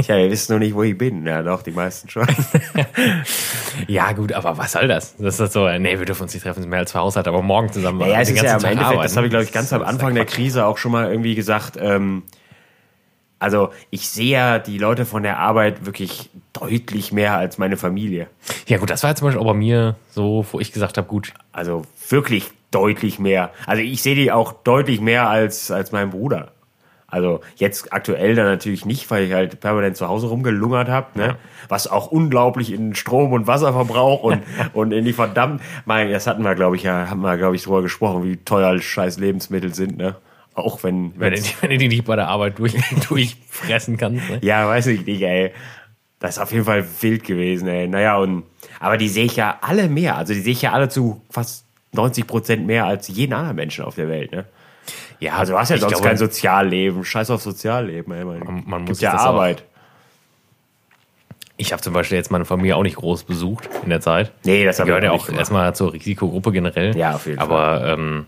Tja, ihr wisst noch nicht, wo ich bin. Ja, doch, die meisten schon. Ja, gut, aber was soll das? Das ist so, nee, wir dürfen uns nicht treffen, mehr als zwei Haushalte, aber morgen zusammen. Ja, es ist ja Tag Endeffekt, das habe ich, glaube ich, ganz am Anfang der Krise auch schon mal irgendwie gesagt. Ähm, also, ich sehe ja die Leute von der Arbeit wirklich deutlich mehr als meine Familie. Ja, gut, das war jetzt zum Beispiel auch bei mir so, wo ich gesagt habe, gut, Also wirklich deutlich mehr. Also, ich sehe die auch deutlich mehr als, als mein Bruder. Also jetzt aktuell dann natürlich nicht, weil ich halt permanent zu Hause rumgelungert habe, ne? Ja. was auch unglaublich in Strom- und Wasserverbrauch und, und in die verdammt, mein, das hatten wir, glaube ich, ja, haben wir, glaube ich, drüber gesprochen, wie teuer scheiß Lebensmittel sind, ne? Auch wenn, wenn, wenn du die nicht bei der Arbeit durch, durchfressen kannst. Ne? Ja, weiß ich nicht, ey. Das ist auf jeden Fall wild gewesen, ey. Naja, und, aber die sehe ich ja alle mehr. Also die sehe ich ja alle zu fast 90 Prozent mehr als jeden anderen Menschen auf der Welt, ne? Ja, Also du hast ja sonst glaube, kein Sozialleben. Scheiß auf Sozialleben, ey. Man, Man- man muss ja auch- Arbeit. Ich habe zum Beispiel jetzt meine Familie auch nicht groß besucht in der Zeit. Nee, das Die hab gehört ich ja auch gemacht. erstmal zur Risikogruppe generell. Ja, auf jeden Aber ähm,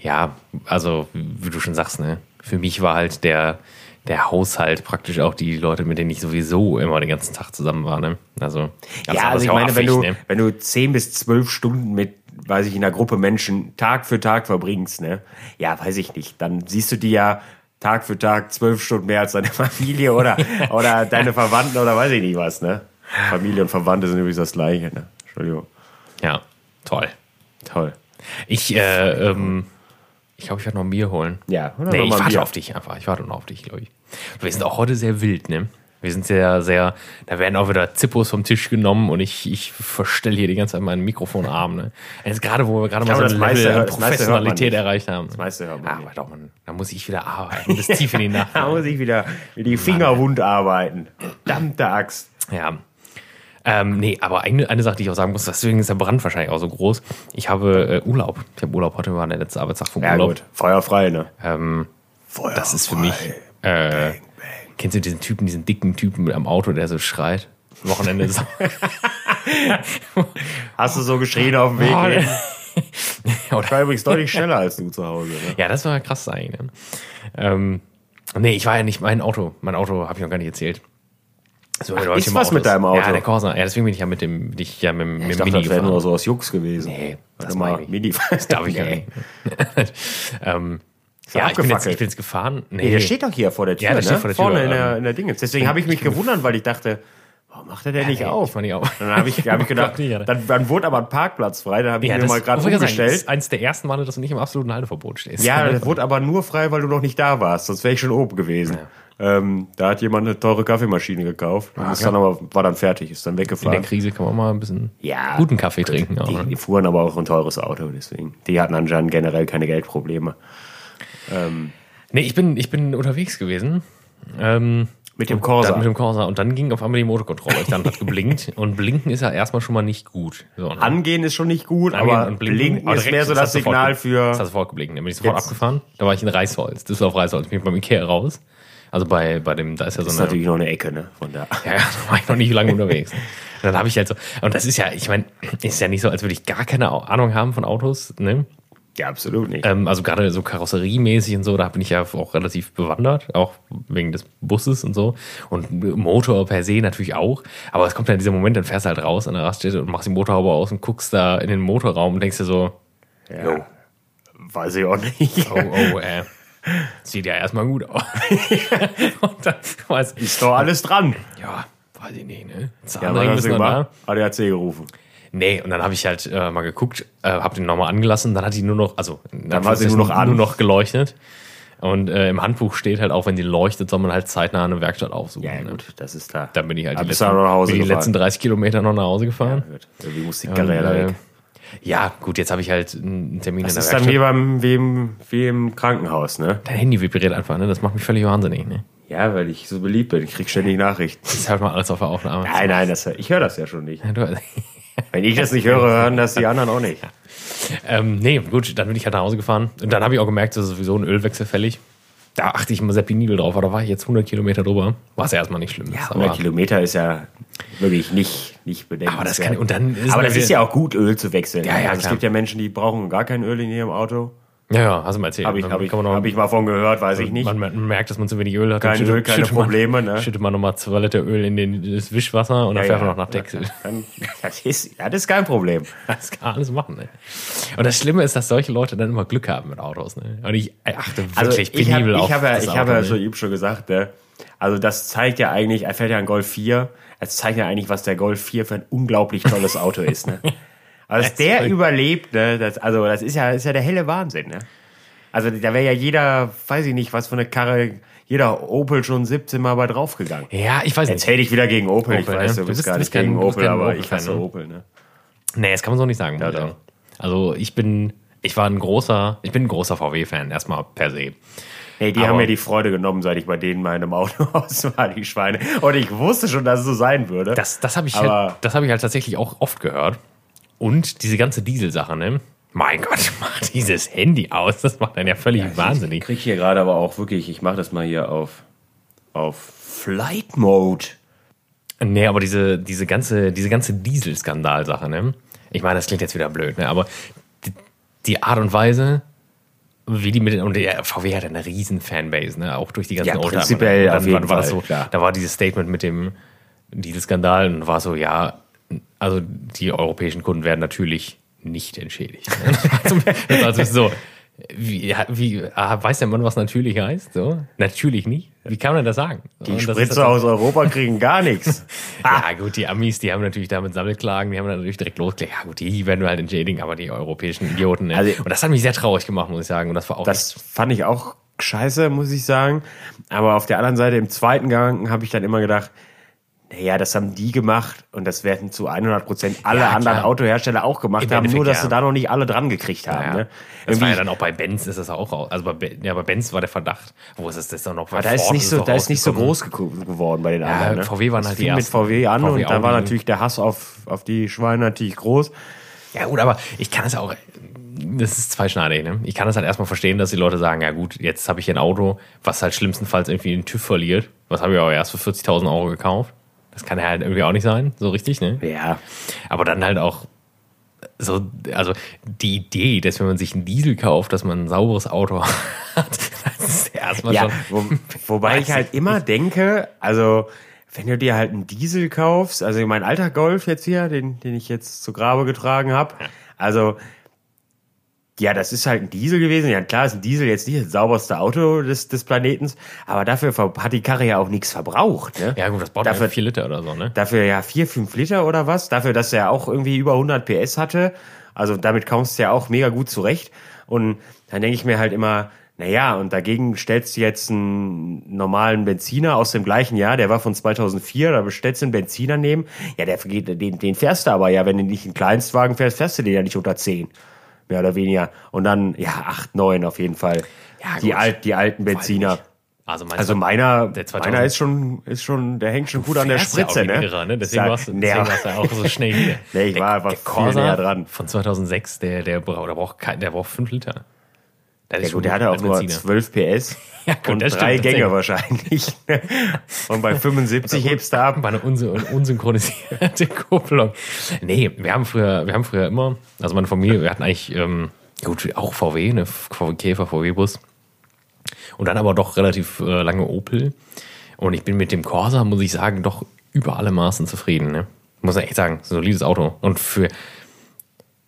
ja, also wie du schon sagst, ne, für mich war halt der, der Haushalt praktisch auch die Leute, mit denen ich sowieso immer den ganzen Tag zusammen war. Ne? Also, Ja, also ich meine, wenn affig, du, ne? wenn du 10 bis 12 Stunden mit, weiß ich, in einer Gruppe Menschen Tag für Tag verbringst, ne? Ja, weiß ich nicht. Dann siehst du die ja Tag für Tag zwölf Stunden mehr als deine Familie oder, oder deine Verwandten oder weiß ich nicht was, ne? Familie und Verwandte sind übrigens das Gleiche, ne? Entschuldigung. Ja, toll. Toll. Ich, äh, ähm, ich glaube, ich werde noch ein Bier holen. Ja, oder Nee, ich warte Bier. auf dich einfach. Ich warte noch auf dich, glaube ich. Wir sind auch heute sehr wild, ne? Wir sind sehr, sehr, da werden auch wieder Zippos vom Tisch genommen und ich, ich verstelle hier die ganze Zeit meinen Mikrofonarm, ne? Jetzt gerade, wo wir gerade mal so ein das meiste Level an meiste Professionalität erreicht haben. Das meiste hört man Ah, nicht. aber doch, man, da muss ich wieder arbeiten, bis tief in die Nacht. Da muss ich wieder mit die Finger wund arbeiten. Verdammte Axt. Ja. Ähm, nee, aber eine, eine Sache, die ich auch sagen muss, deswegen ist der Brand wahrscheinlich auch so groß. Ich habe äh, Urlaub. Ich habe Urlaub, heute war der letzte Arbeitstag vom Ja Urlaub. gut, feuerfrei, ne? Ähm, Feuerfrei. das ist für mich. Äh, kennst du diesen Typen, diesen dicken Typen mit am Auto, der so schreit? Wochenende so. Hast du so geschrien auf dem Weg? Oh, hin? Ich war übrigens deutlich schneller als du zu Hause. Ne? ja, das war krass eigentlich. Ne? Ähm, nee, ich war ja nicht mein Auto. Mein Auto habe ich noch gar nicht erzählt. So, Ach, ist was Auto mit deinem Auto? Ja, der Corsa. Ja, deswegen bin ich ja mit dem, bin ich ja mit, mit Ich dem dachte, Mini das wäre nur so aus Jux gewesen. Nee, das mal. Mini. Das darf ich ja Nee. nicht. ähm, ja ja, ich bin, jetzt, ich bin jetzt gefahren. Nee, Nee, der steht doch hier vor der Tür, Ja, der ne? steht vor der Tür, Vorne in ähm, der, in der Dingens. Deswegen habe ich mich gewundert, weil ich dachte, warum macht er denn nicht nee, auf? nicht auf. Dann habe ich, hab ich gedacht, dann, dann wurde aber ein Parkplatz frei, dann habe ich Ja, mir das mal gerade ja sagen, das umgestellt. ist eins der ersten Male, dass du nicht im absoluten Halteverbot stehst. Ja, das wurde aber nur frei, weil du noch nicht da warst, sonst wäre ich schon oben gewesen. Ähm, da hat jemand eine teure Kaffeemaschine gekauft und ist klar. dann aber, war dann fertig, ist dann In der weggefahren. Krise kann man mal ein bisschen Ja. guten Kaffee trinken. Auch, Die, ne? die fuhren aber auch ein teures Auto, deswegen. Die hatten anscheinend generell keine Geldprobleme. Nee, ich bin, ich bin unterwegs gewesen. Ähm, Mit dem Corsa. mit dem Corsa. Und dann ging auf einmal die Motorkontrolle. Dann hat geblinkt. Und blinken ist ja erstmal schon mal nicht gut. So, ne? Angehen ist schon nicht gut, Angehen aber und blinken, aber ist mehr so das Signal für. Das hat sofort geblinkt. Dann bin ich sofort Jetzt- abgefahren. Da war ich in Reisholz. Das ist auf Reisholz. Bin ich beim Ikea raus. Also bei, bei dem, da ist ja so Das ist eine. natürlich noch eine Ecke, ne? Von da. Ja, ja, da war ich noch nicht lange unterwegs. Und dann habe ich halt so, und das ist ja, ich meine, ist ja nicht so, als würde ich gar keine Ahnung haben von Autos, ne? Ja, absolut nicht. Ähm, also gerade so karosseriemäßig und so, da bin ich ja auch relativ bewandert, auch wegen des Busses und so. Und Motor per se natürlich auch. Aber es kommt dann dieser Moment, dann fährst du halt raus an der Raststätte und machst die Motorhaube aus und guckst da in den Motorraum und denkst dir so, ja. Weiß ich auch nicht. oh, oh, äh, sieht ja erstmal gut aus. und dann, weiß, Ist doch alles dran. ja, weiß ich nicht, ne? Ja, Zahnriemen was hast ist du noch gemacht? ADAC gerufen. Nee, und dann habe ich halt äh, mal geguckt, äh, habe den nochmal angelassen, dann hat die nur noch, also dann war sie nur noch an. nur noch geleuchtet. Und äh, im Handbuch steht halt auch, wenn die leuchtet, soll man halt zeitnah eine Werkstatt aufsuchen. Ja, ne? gut, das ist da. Dann bin ich halt die, letzten, bin die letzten 30 Kilometer noch nach Hause gefahren. Gut. Irgendwie muss die Und, Karre ja äh, weg. ja, gut, jetzt habe ich halt einen Termin Das in der ist dann Werkstatt. wie, beim, wie, im, wie im Krankenhaus, ne? Dein Handy vibriert einfach, ne? Das macht mich völlig wahnsinnig, ne? Ja, weil ich so beliebt bin. Ich krieg ständig Nachrichten. Das ist halt mal alles auf der Aufnahme. Nein, nein, das, ich höre das ja schon nicht. Du, Wenn ich das nicht höre, hören das die anderen auch nicht. ähm, nee, gut, dann bin ich halt nach Hause gefahren. Und dann habe ich auch gemerkt, dass sowieso ein Ölwechsel fällig. Da achte ich immer sehr penibel drauf, aber da war ich jetzt 100 Kilometer drüber. Was ja erstmal nicht schlimm ist. Ja, aber 100 Kilometer ist ja wirklich nicht, nicht bedenkenswert. Aber das kann- und dann ist Aber das ist ja auch gut, Öl zu wechseln. Ja, ja, also es gibt ja Menschen, die brauchen gar kein Öl in ihrem Auto. Ja, ja, hast du mal erzählt. Habe ich, hab ich, hab ich mal von gehört, weiß ich nicht. Man, man merkt, dass man zu wenig Öl hat. Kein Öl, keine schüttet man, Probleme, ne? Schüttet man nochmal zwei Liter Öl in den, das Wischwasser und dann fährt man noch nach. Dann, das, ist, ja, das ist kein Problem. Das kann alles machen, ne? Und das Schlimme ist, dass solche Leute dann immer Glück haben mit Autos, ne? Und ich achte wirklich Also ich habe penibel auf ich hab ja, das ich Auto, hab ja ne? schon eben schon gesagt, ne? also das zeigt ja eigentlich, er fährt ja ein Golf 4, es zeigt ja eigentlich, was der Golf 4 für ein unglaublich tolles Auto ist. Ne? Also der überlebt, ne? das, also das ist ja, ist ja der helle Wahnsinn. Ne? Also da wäre ja jeder, weiß ich nicht, was für eine Karre, jeder Opel schon 17 Mal bei draufgegangen. Ja, ich weiß Jetzt nicht. hätte ich wieder gegen Opel, ich Opel, weiß, ne? du bist gar nicht gegen Opel, aber Opel-Fan, ich hasse ne? Opel. Ne? Nee, das kann man so nicht sagen. Ja, ich doch. Also ich bin, ich war ein großer, ich bin ein großer VW-Fan, erstmal per se. Nee, die Aber- haben mir die Freude genommen, seit ich bei denen mal in einem Autohaus war, die Schweine. Und ich wusste schon, dass es so sein würde. Das, das habe ich, halt, das hab ich halt tatsächlich auch oft gehört. Und diese ganze Dieselsache, ne? Mein Gott, mach dieses Handy aus. Das macht einen ja völlig Ich wahnsinnig. krieg hier gerade aber auch wirklich, ich mache das mal hier auf, auf Flight Mode. Nee, aber diese, diese ganze, diese ganze Dieselskandalsache, ne? Ich meine, das klingt jetzt wieder blöd, ne? Aber die, die Art und Weise, wie die mit und der VW hat eine riesen Fanbase, ne? Auch durch die ganzen Ja, Oldtimer, prinzipiell? Und auf dann jeden war das Fall, so, klar. da war dieses Statement mit dem Dieselskandal und war so, ja, also die europäischen Kunden werden natürlich nicht entschädigt. Ne? also, so, wie, wie, ah, weiß der Mann, was natürlich heißt? So? Natürlich nicht. Wie kann man das sagen? Die das ist Spritze das- aus Europa kriegen gar nichts. ja, gut, die Amis, die haben natürlich damit Sammelklagen, die haben dann natürlich direkt losgelegt. Ja, gut, die werden wir halt entschädigen, aber die europäischen Idioten. Ne? Also- und das hat mich sehr traurig gemacht, muss ich sagen. Und das war auch. Das fand ich auch scheiße, muss ich sagen. Aber auf der anderen Seite, im zweiten Gang, habe ich dann immer gedacht, naja, das haben die gemacht und das werden zu 100 Prozent alle Ja, anderen. Autohersteller auch gemacht Im haben, nur Endeffekt, dass ja. sie da noch nicht alle dran gekriegt haben. ja, Ne? das war ja dann auch bei Benz ist das auch raus. Also bei, ja, bei Benz war der Verdacht. Wo ist es das dann noch? Bei da ist Ford nicht so, es da ist nicht so groß ge geworden bei den Ja, anderen. Ne? VW waren Das halt die fing mit ersten. VW an VW und da war natürlich der Hass auf, auf die Schweine natürlich groß. Ja, gut, aber ich kann es auch. Das ist zweischneidig, ne? Ich kann es halt erstmal verstehen, dass die Leute sagen, ja gut, jetzt habe ich hier ein Auto, was halt schlimmstenfalls irgendwie den TÜV verliert. Was habe ich aber erst für 40.000 Euro gekauft. Das kann ja halt irgendwie auch nicht sein, so richtig, ne? Ja, Aber dann halt auch so, also die Idee, dass wenn man sich einen Diesel kauft, dass man ein sauberes Auto hat, das ist erstmal ja schon. wo, wobei ich halt immer denke, also wenn du dir halt einen Diesel kaufst, also mein alter Golf jetzt hier, den, den ich jetzt zu Grabe getragen habe, also ja, das ist halt ein Diesel gewesen. Ja, klar, ist ein Diesel jetzt nicht das sauberste Auto des, des Planetens, aber dafür hat die Karre ja auch nichts verbraucht. Ne? Ja, gut, das braucht Dafür- ja 4 Liter oder so, ne? Dafür ja vier, fünf Liter oder was. Dafür, dass er auch irgendwie über 100 PS hatte. Also damit kommst du ja auch mega gut zurecht. Und dann denke ich mir halt immer, na ja, und dagegen stellst du jetzt einen normalen Benziner aus dem gleichen Jahr, der war von 2004, da bestellst du einen Benziner nehmen. Ja, der den, den fährst du aber ja, wenn du nicht einen Kleinstwagen fährst, fährst du den ja nicht unter 10. Mehr oder weniger. Und dann, ja, 8, 9 auf jeden Fall. Ja, die, alt, die alten Benziner. Also, Also meiner, Der 2000 meiner ist schon, ist schon, der hängt schon gut an der ja Spritze, ein ne? Irrer, ne? Deswegen Sag- warst du, deswegen warst du ja auch so schnell hier. Nee, ich war- war viel näher dran. Von 2006, der, der, braucht, der, braucht kein, der braucht 5 Liter. Das Ja gut, der hatte auch nur Benziner. 12 PS Ja, gut, und drei stimmt Gänge wahrscheinlich. und bei 75 hebst du ab. War eine unsyn unsynchronisierte Kupplung. Nee, wir haben früher, wir haben früher immer, also meine Familie, wir hatten eigentlich, ähm, gut, auch VW, ne, VW Käfer, VW-Bus. Und dann aber doch relativ äh, lange Opel. Und ich bin mit dem Corsa, muss ich sagen, doch über alle Maßen zufrieden. Ne? Muss ich echt sagen, solides Auto. Und für,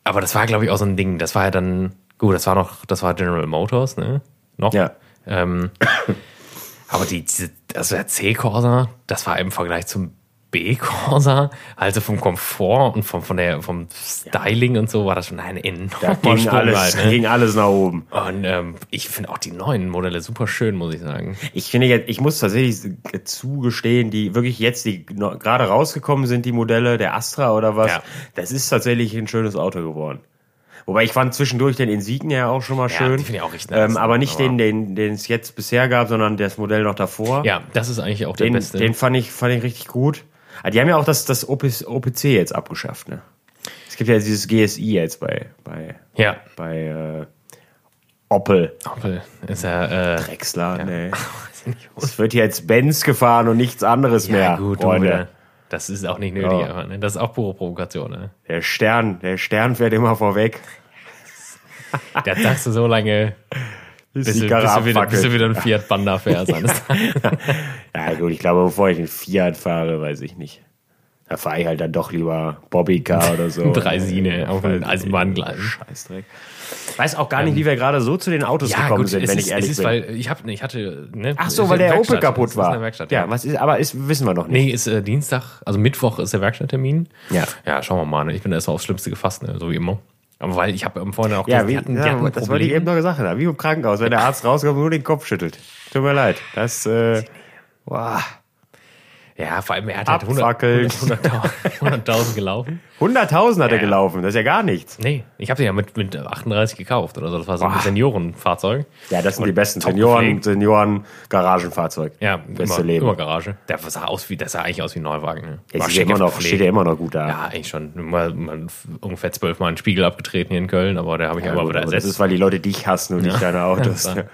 aber das war, glaube ich, auch so ein Ding. Das war ja dann, gut, das war noch, das war General Motors, ne? Noch. Ja. Ähm, aber die, diese, also der C-Corsa, das war im Vergleich zum B-Corsa, also vom Komfort und vom, von der, vom Styling und so, war das schon ein Da enormer ging Sprung alles, halt, ne? ging alles nach oben. Und ähm, ich finde auch die neuen Modelle super schön, muss ich sagen. Ich finde jetzt, ich muss tatsächlich zugestehen, die wirklich jetzt, die gerade rausgekommen sind, die Modelle, der Astra oder was, Ja. das ist tatsächlich ein schönes Auto geworden. Wobei ich fand zwischendurch den Insignia auch schon mal Ja, schön. die finde ich auch richtig nice. ähm, aber nicht Aber- den, den, den es jetzt bisher gab, sondern das Modell noch davor. Ja, das ist eigentlich auch der den, beste. den fand ich, fand ich richtig gut. Ah, Die haben ja auch das, das OPC jetzt abgeschafft, ne? Es gibt ja dieses GSI jetzt bei, bei, ja, bei äh, Opel. Opel ist ja, äh, Drechsler, ich nicht, Es wird jetzt Benz gefahren und nichts anderes mehr, ja, gut, du, Freunde. Das ist auch nicht nötig, Ja. aber, ne? das ist auch pure Provokation. Ne? Der Stern, der Stern fährt immer vorweg. Da sagst du so lange, Bis bis, du, bis, du wieder, bis du wieder ein Fiat Panda fährst. Ja gut, ich glaube, bevor ich einen Fiat fahre, weiß ich nicht. Da fahre ich halt dann doch lieber Bobbycar oder so. Dreisine auf den Weiß ich. Weiß auch gar nicht, wie wir gerade so zu den Autos Ja, gekommen gut, sind, wenn ist, ich ehrlich es ist, bin. weil ich hab, ich hatte, ne, Ach so, weil der Opel Werkstatt. kaputt Es ist war. Werkstatt, ja, was ist, aber ist, wissen wir noch nicht. Nee, ist äh, Dienstag, also Mittwoch ist der Werkstatttermin. Ja. Ja, schauen wir mal. Ne? Ich bin erst mal aufs Schlimmste gefasst, ne? so wie immer. Aber weil ich habe am vorhin auch Ja, gesagt, wie, die hatten, ja hatten das wollte ich eben noch gesagt haben. Wie im Krankenhaus, wenn der Arzt rauskommt und nur den Kopf schüttelt. Tut mir leid. Das, äh, wow. Ja, vor allem er hat halt 100 Abfackeln. 100.000 100.000 gelaufen. 100.000 hat er Ja. gelaufen, das ist ja gar nichts. Nee, ich habe den ja mit, mit 38 gekauft oder so. Das war so ein Boah. Seniorenfahrzeug. Ja, das sind die besten Senioren. Senioren, Garagenfahrzeug. Ja, Beste immer, Leben. immer Garage. Der sah aus wie, das sah eigentlich aus wie ein Neuwagen. Ne? Der ja schick immer noch, steht ja immer noch gut da. Ja, eigentlich schon. Mal, mal ungefähr zwölfmal einen Spiegel abgetreten hier in Köln, aber der habe ich Ja, immer gut, wieder ersetzt. das ist, weil die Leute dich hassen und nicht deine Autos.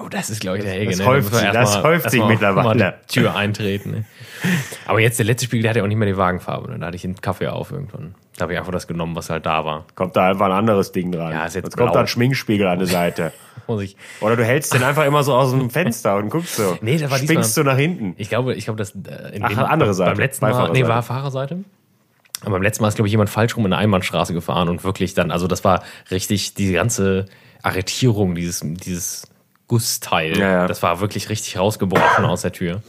Oh, das ist, glaube ich, der Helge. Das ne? häuft Da sich- das häuft sich mittlerweile. Tür eintreten. Ne? Aber jetzt, der letzte Spiegel, der hatte ja auch nicht mehr die Wagenfarbe. Ne? Da hatte ich einen Kaffee auf irgendwann. Da habe ich einfach das genommen, was halt da war. Kommt da einfach ein anderes Ding dran. Ja, ist jetzt Sonst kommt da ein Schminkspiegel an der Seite. Muss ich, Oder du hältst den einfach immer so aus dem Fenster und guckst so. Nee, das war Spinkst diesmal- du nach hinten. ich glaube, ich glaube, das äh, in Ach, andere Seite, Beim letzten Mal, nee, war Fahrerseite. Aber beim letzten Mal ist, glaube ich, jemand falsch rum in eine Einbahnstraße gefahren und wirklich dann, also das war richtig, die ganze Arretierung, dieses, dieses Gussteil, Ja, ja. das war wirklich richtig rausgebrochen aus der Tür.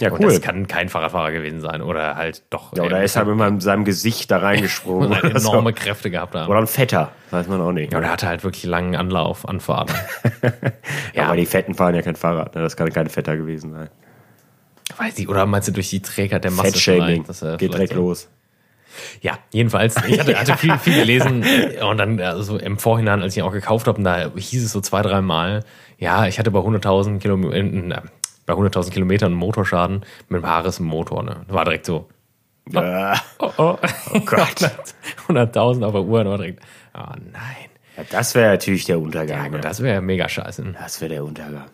Ja, Und cool. das kann kein Fahrradfahrer gewesen sein. Oder halt doch. Ja, oder er ist halt mit seinem Gesicht da reingesprungen. halt oder, so. enorme Kräfte gehabt haben. oder ein Fetter, weiß man auch nicht. Ja, oder hatte halt wirklich langen Anlauf, Anfahrt. ja, ja, aber die Fetten fahren ja kein Fahrrad. Ne? Das kann kein Fetter gewesen sein. weiß ich, oder meinst du durch die Trägheit der Masse Fettshaming. Geht direkt so- los. Ja, jedenfalls. Ich hatte, hatte viel, viel gelesen und dann also im Vorhinein, als ich ihn auch gekauft habe, und da hieß es so zwei, drei Mal, ja, ich hatte bei 100.000 Kilometern, äh, bei 100.000 Kilometern einen Motorschaden mit einem Haares im Motor. Ne? War direkt so, Äh, oh, oh, Gott. 100.000 auf der Uhr und war direkt, oh nein. ja, das wäre natürlich der Ja, Untergang. gut, ne? das wäre mega scheiße. Das wäre der Untergang.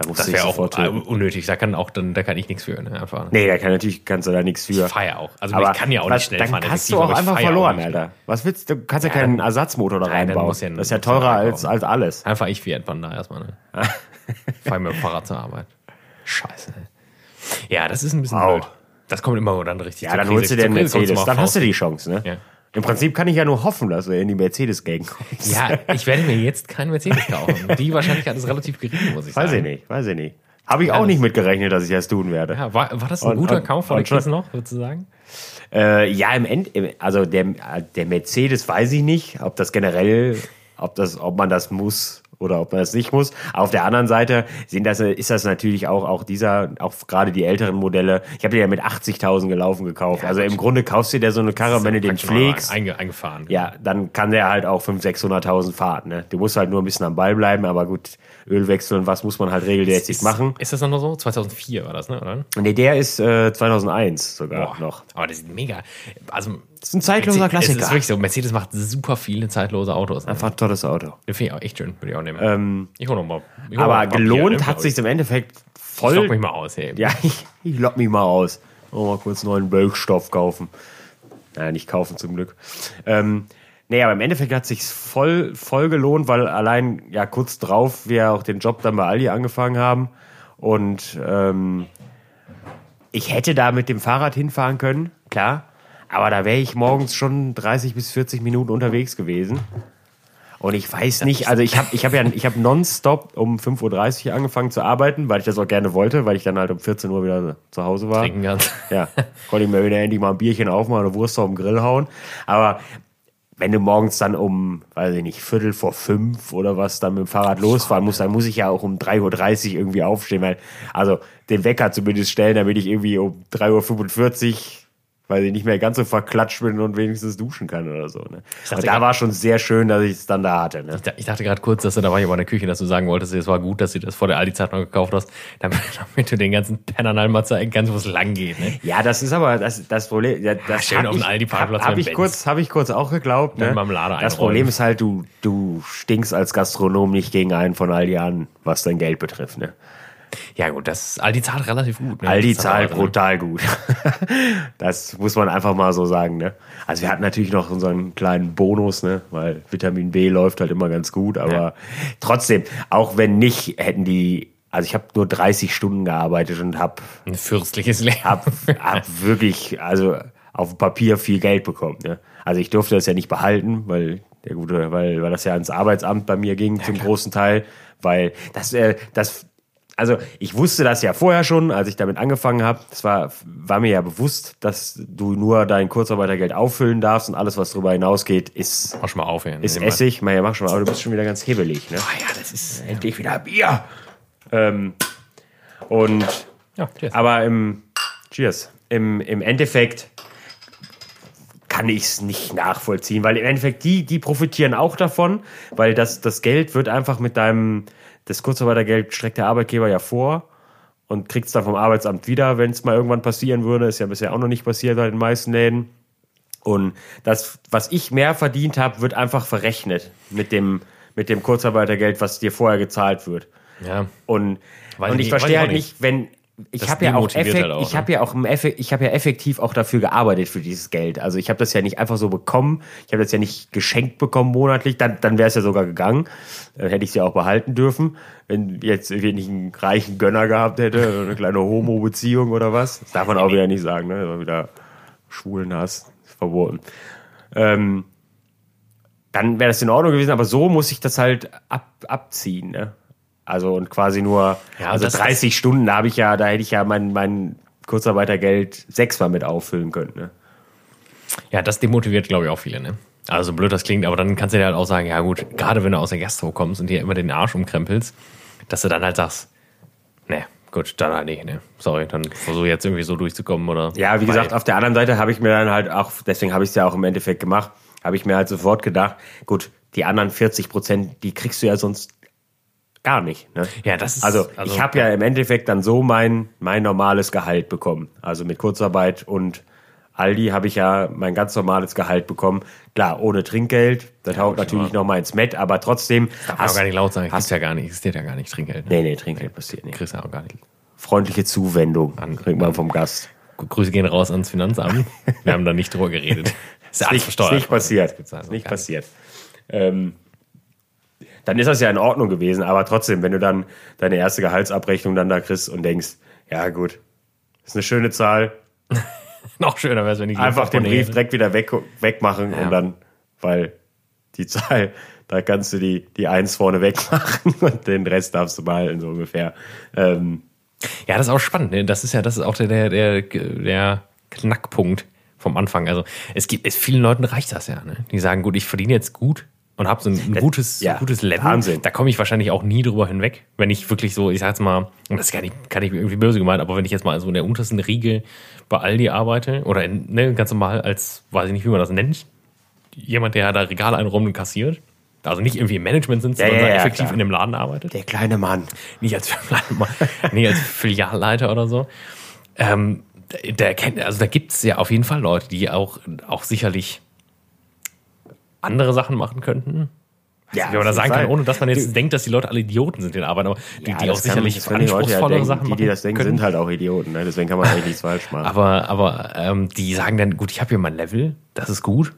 Da musst Das wäre auch töten. unnötig. Da kann auch dann, da kann ich nichts für. Ne? Einfach. Nee, da kann natürlich, kannst du da nichts für. Ich feiere auch. Also Aber ich kann ja auch was- nicht schnell dann fahren. hast effektiv, du auch einfach feier verloren, nicht. Alter. Was willst du? Du kannst ja, Ja, keinen dann- Ersatzmotor da dann reinbauen. ja- das ist ja teurer als, als alles. Einfach ich Fiat Panda erstmal. Ne? Fahr mit dem Fahrrad zur Arbeit. Scheiße. Ja, das ist ein bisschen Wow. blöd. Das kommt immer dann richtig Ja, dann holst du dir einen Mercedes. Dann hast du die Chance, ne? Ja. Im Prinzip kann ich ja nur hoffen, dass du in die Mercedes-Gang kommst. Ja, ich werde mir jetzt keinen Mercedes kaufen. Die Wahrscheinlichkeit ist relativ gering, muss ich Weiß sagen. ich nicht, weiß ich nicht. Habe ich auch nicht mitgerechnet, dass ich das tun werde. Ja, war, war das ein Und- guter und- Kauf von den Kids noch, sozusagen? Äh, ja, im End, also der, der Mercedes weiß ich nicht, ob das generell, ob das, ob man das muss oder ob man das nicht muss. Auf der anderen Seite sind das, ist das natürlich auch, auch dieser, auch gerade die älteren Modelle. Ich habe den ja mit 80.000 gelaufen gekauft. also im Grunde kaufst du dir so eine Karre, wenn du den pflegst. Einge, eingefahren. Ja, dann kann der halt auch 500.000, 600.000 fahren. Ne? Du musst halt nur ein bisschen am Ball bleiben, aber gut, Ölwechsel und was muss man halt regelmäßig Ist, machen. ist das dann noch so? 2004 war das, ne? Oder? Nee, der ist äh, 2001 sogar Boah, noch. Aber das ist mega. Also, Das ist ein zeitloser Es Klassiker. ist wirklich so. Mercedes macht super viele zeitlose Autos. Ne? Einfach ein tolles Auto. Den finde ich auch echt schön. Würde ich auch nehmen. ich hole nochmal. Aber gelohnt hat sich im Endeffekt Ich lock voll. mich mal aus. Hey. Ja, ich, ich lock mich mal aus. Oh, mal kurz neuen Bölkstoff kaufen. Naja, nicht kaufen zum Glück. Ähm, nee, aber im Endeffekt hat sich voll, voll gelohnt, weil allein ja kurz drauf wir auch den Job dann bei Aldi angefangen haben. Und ähm, ich hätte da mit dem Fahrrad hinfahren können, klar. Aber da wäre ich morgens schon 30 bis 40 Minuten unterwegs gewesen. Und ich weiß nicht, also ich habe ich hab ja ich hab nonstop um 5.30 Uhr angefangen zu arbeiten, weil ich das auch gerne wollte, weil ich dann halt um 14 Uhr wieder zu Hause war. Trinken kannst. Ja, konnte ich mir wieder endlich mal ein Bierchen aufmachen oder Wurst auf den Grill hauen. Aber wenn du morgens dann um, weiß ich nicht, Viertel vor fünf oder was dann mit dem Fahrrad losfahren musst, dann muss ich ja auch um 3.30 Uhr irgendwie aufstehen. Weil, also den Wecker zumindest stellen, damit ich irgendwie um 3.45 Uhr, weil ich nicht mehr ganz so verklatscht bin und wenigstens duschen kann oder so. Ne? dachte da war schon sehr schön, dass ich es dann da hatte. Ne? Ich Ich dachte gerade kurz, dass du da war jemand in der Küche, dass du sagen wolltest, es war gut, dass du das vor der Aldi-Zeit noch gekauft hast, damit, damit du den ganzen Pennern einmal zeigen kannst, wo es lang geht. Ne? Ja, das ist aber das, das Problem. Ja, das schön hab auf dem ich- Aldi-Parkplatz Hab, hab ich kurz, habe ich kurz auch geglaubt. Ne? Das. Problem ist halt, du, du stinkst als Gastronom nicht gegen einen von Aldi an, was dein Geld betrifft. Ne? Ja gut, das Aldi zahlt relativ gut. Ne? Aldi zahlt brutal gut. das muss man einfach mal so sagen. Ne? Also wir hatten natürlich noch unseren kleinen Bonus, ne? weil Vitamin B läuft halt immer ganz gut. Aber Ja. trotzdem, auch wenn nicht, hätten die, also ich habe nur 30 Stunden gearbeitet und habe Ein fürstliches Leben. hab, hab wirklich, also auf dem Papier viel Geld bekommen. Ne? Also ich durfte das ja nicht behalten, weil der gute, weil, weil das ja ans Arbeitsamt bei mir ging zum großen Teil, weil das, äh, das, also ich wusste das ja vorher schon, als ich damit angefangen habe. Es war, war mir ja bewusst, dass du nur dein Kurzarbeitergeld auffüllen darfst und alles, was darüber hinausgeht, ist, Mach schon mal auf. Ist mal- Essig. Mach, ja, mach schon mal, aber du bist schon wieder ganz hebelig. Ne? Ah ja, das ist... Endlich wieder Bier. Ähm, und Ja, cheers. aber im Cheers. Im, im Endeffekt kann ich es nicht nachvollziehen, weil im Endeffekt die, die profitieren auch davon, weil das, das Geld wird einfach mit deinem, das Kurzarbeitergeld streckt der Arbeitgeber ja vor und kriegt es dann vom Arbeitsamt wieder, wenn es mal irgendwann passieren würde. Ist ja bisher auch noch nicht passiert bei den meisten Läden. Und das, was ich mehr verdient habe, wird einfach verrechnet mit dem, mit dem Kurzarbeitergeld, was dir vorher gezahlt wird. ja. Und, Weiß und ich nicht, verstehe halt nicht, wenn ich Das habe ja auch, effekt, halt auch, ich ne? habe ja auch im Effe, ich habe ja effektiv auch dafür gearbeitet für dieses Geld. Also ich habe das ja nicht einfach so bekommen. Ich habe das ja nicht geschenkt bekommen monatlich. Dann, dann wäre es ja sogar gegangen. Dann hätte ich es ja auch behalten dürfen, wenn jetzt wenn ich einen reichen Gönner gehabt hätte, eine kleine Homo-Beziehung oder was. Das darf man auch wieder nicht sagen, ne? Immer wieder schwulen Hass ist verboten. Ähm, dann wäre das in Ordnung gewesen, aber so muss ich das halt ab, abziehen, ne? Also und quasi nur, Ja, also das- 30 Stunden, da habe ich ja, da hätte ich ja mein, mein Kurzarbeitergeld sechsmal mit auffüllen können, ne? Ja, das demotiviert, glaube ich, auch viele, ne? Also so blöd das klingt, aber dann kannst du dir halt auch sagen, ja gut, gerade wenn du aus der Gastro kommst und dir immer den Arsch umkrempelst, dass du dann halt sagst, ne, gut, dann halt nicht, ne? Sorry, dann versuche jetzt irgendwie so durchzukommen oder. Ja, wie gesagt, auf der anderen Seite habe ich mir dann halt auch, deswegen habe ich es ja auch im Endeffekt gemacht, habe ich mir halt sofort gedacht, gut, die anderen 40 Prozent, die kriegst du ja sonst gar nicht. Ne? Ja, das ist- Also, also- ich habe ja im Endeffekt dann so mein, mein normales Gehalt bekommen. Also mit Kurzarbeit und Aldi habe ich ja mein ganz normales Gehalt bekommen. Klar, ohne Trinkgeld. Das haut gut, natürlich aber- noch mal ins Met, aber trotzdem. Darf man auch gar nicht laut sagen, kriegst ja gar nicht, existiert ja gar nicht Trinkgeld. Ne? Nee, nee, Trinkgeld passiert nicht. Kriegst ja auch gar nicht. Freundliche Zuwendung An- kriegt man vom Gast. Grüße gehen raus ans Finanzamt. Wir haben da nicht drüber geredet. Ist ja alles nicht, versteuert. Ist nicht passiert. Das also Ist nicht passiert. Ähm, dann ist das ja in Ordnung gewesen, aber trotzdem, wenn du dann deine erste Gehaltsabrechnung dann da kriegst und denkst, ja gut, ist eine schöne Zahl, Noch schöner wäre es, wenn ich einfach den Brief direkt wieder weg, wegmachen Ja. und dann, weil die Zahl, da kannst du die, die Eins vorne wegmachen und den Rest darfst du behalten, so ungefähr. Ähm, Ja, das ist auch spannend. Ne? Das ist ja, das ist auch der, der, der, der Knackpunkt vom Anfang. Also es gibt, es vielen Leuten reicht das ja. Ne? Die sagen, gut, ich verdiene jetzt gut und habe so ein, ein gutes, ja, gutes Level. Wahnsinn. Da komme ich wahrscheinlich auch nie drüber hinweg, wenn ich wirklich so, ich sag jetzt mal, und das kann ich, kann ich irgendwie böse gemeint, aber wenn ich jetzt mal so in der untersten Riege bei Aldi arbeite oder in, ne, ganz normal als, weiß ich nicht, wie man das nennt, jemand, der da Regale einräumt und kassiert. Also nicht irgendwie im Management sind, sondern ja, ja, effektiv klar. in dem Laden arbeitet der kleine Mann. nicht als, nee, als Filialleiter oder so. Ähm, da, kennt- also da gibt es ja auf jeden Fall Leute, die auch, auch sicherlich andere Sachen machen könnten. Ja, Wie man da auf sagen kann, ohne dass man jetzt denkt, dass die Leute alle Idioten sind, die arbeiten, aber die, Ja, die auch das kann- sicherlich das die ja anspruchsvollere denken. Sachen Die, die machen das denken, können. sind halt auch Idioten. Ne? Deswegen kann man eigentlich nichts falsch machen. Aber, aber ähm, die sagen dann, gut, ich habe hier mein Level, das ist gut.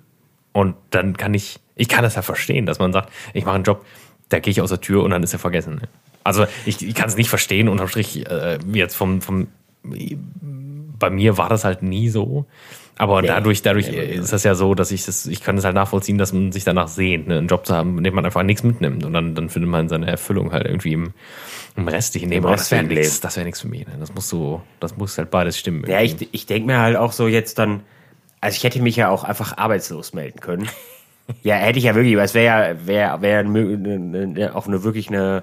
Und dann kann ich, ich kann das ja verstehen, dass man sagt, ich mache einen Job, da gehe ich aus der Tür und dann ist er vergessen. ne? Also ich, ich kann es nicht verstehen, unterm Strich, äh, jetzt vom, vom, bei mir war das halt nie so. Aber dadurch, dadurch ist das ja so, dass ich das, ich kann es halt nachvollziehen, dass man sich danach sehnt, ne? einen Job zu haben, dem man einfach nichts mitnimmt. Und dann, dann findet man seine Erfüllung halt irgendwie im, im restlichen Leben. Aber das wäre nichts, das wäre nichts für mich. Ne? Das muss so, das muss halt beides stimmen. Ja, irgendwie. ich, ich denke mir halt auch so jetzt dann, also ich hätte mich ja auch einfach arbeitslos melden können. ja, hätte ich ja wirklich, aber es wäre ja wär, wär mö- ne- ne- auch eine wirklich eine,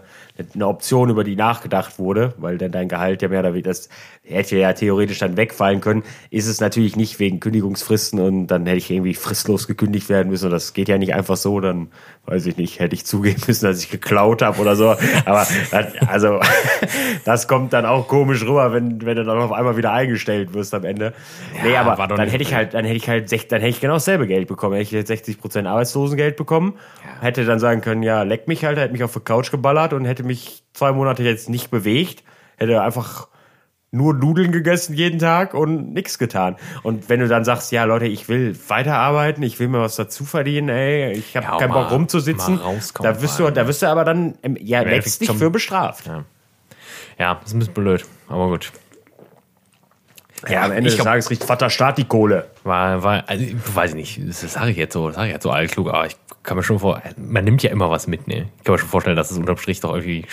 eine Option, über die nachgedacht wurde, weil dann dein Gehalt ja mehr oder weniger, das hätte ja theoretisch dann wegfallen können. Ist es natürlich nicht wegen Kündigungsfristen und dann hätte ich irgendwie fristlos gekündigt werden müssen und das geht ja nicht einfach so, dann weiß ich nicht, hätte ich zugeben müssen, dass ich geklaut habe oder so. Aber also das kommt dann auch komisch rüber, wenn, wenn du dann auf einmal wieder eingestellt wirst am Ende. nee, war aber dann hätte ich halt, dann hätte ich halt, dann hätte ich genau dasselbe Geld bekommen. Hätte ich jetzt 60 Prozent Arbeitslosengeld bekommen, hätte dann sagen können, ja, leck mich halt, hätte mich auf die Couch geballert und hätte mich zwei Monate jetzt nicht bewegt, hätte einfach nur Nudeln gegessen jeden Tag und nichts getan. Und wenn du dann sagst, ja Leute, ich will weiterarbeiten, ich will mir was dazu verdienen, ey, ich habe Ja, keinen mal- Bock rumzusitzen, da wirst du, da wirst du aber dann ähm, ja Endeffekt letztlich für bestraft. Ja. Ja, ist ein bisschen blöd, aber gut. Ja, am Ende ich des glaub- Tages riecht Vater Staat die Kohle. War, war, also, weiß ich nicht, das sage ich jetzt so, das sage ich jetzt so altklug, aber ich kann mir schon vor, man nimmt ja immer was mit, ne? Ich kann mir schon vorstellen, dass es unterm Strich doch irgendwie,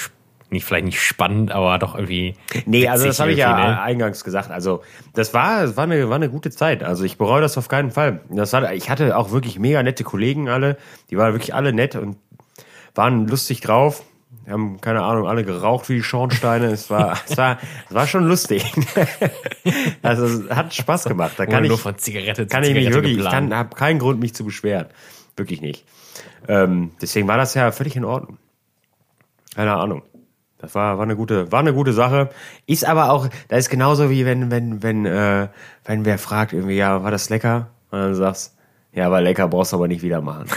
nicht, vielleicht nicht spannend, aber doch irgendwie. Nee, also das habe ich ja ne? eingangs gesagt. Also das war, das war, eine, war eine gute Zeit. Also ich bereue das auf keinen Fall. Das hat, ich hatte auch wirklich mega nette Kollegen alle. Die waren wirklich alle nett und waren lustig drauf. Wir haben, keine Ahnung, alle geraucht wie die Schornsteine. Es war, es war, es war schon lustig. also es hat Spaß gemacht. Da kann ich, nur von Zigarette zu kann ich mich Zigarette wirklich, ich geplant. kann, habe keinen Grund, mich zu beschweren. Wirklich nicht. Ähm, deswegen war das ja völlig in Ordnung. Keine Ahnung. Das war, war eine gute, war eine gute Sache. Ist aber auch, das ist genauso wie wenn, wenn, wenn, äh, wenn wer fragt irgendwie, ja, war das lecker? Und dann sagst, ja, war lecker, brauchst du aber nicht wieder machen.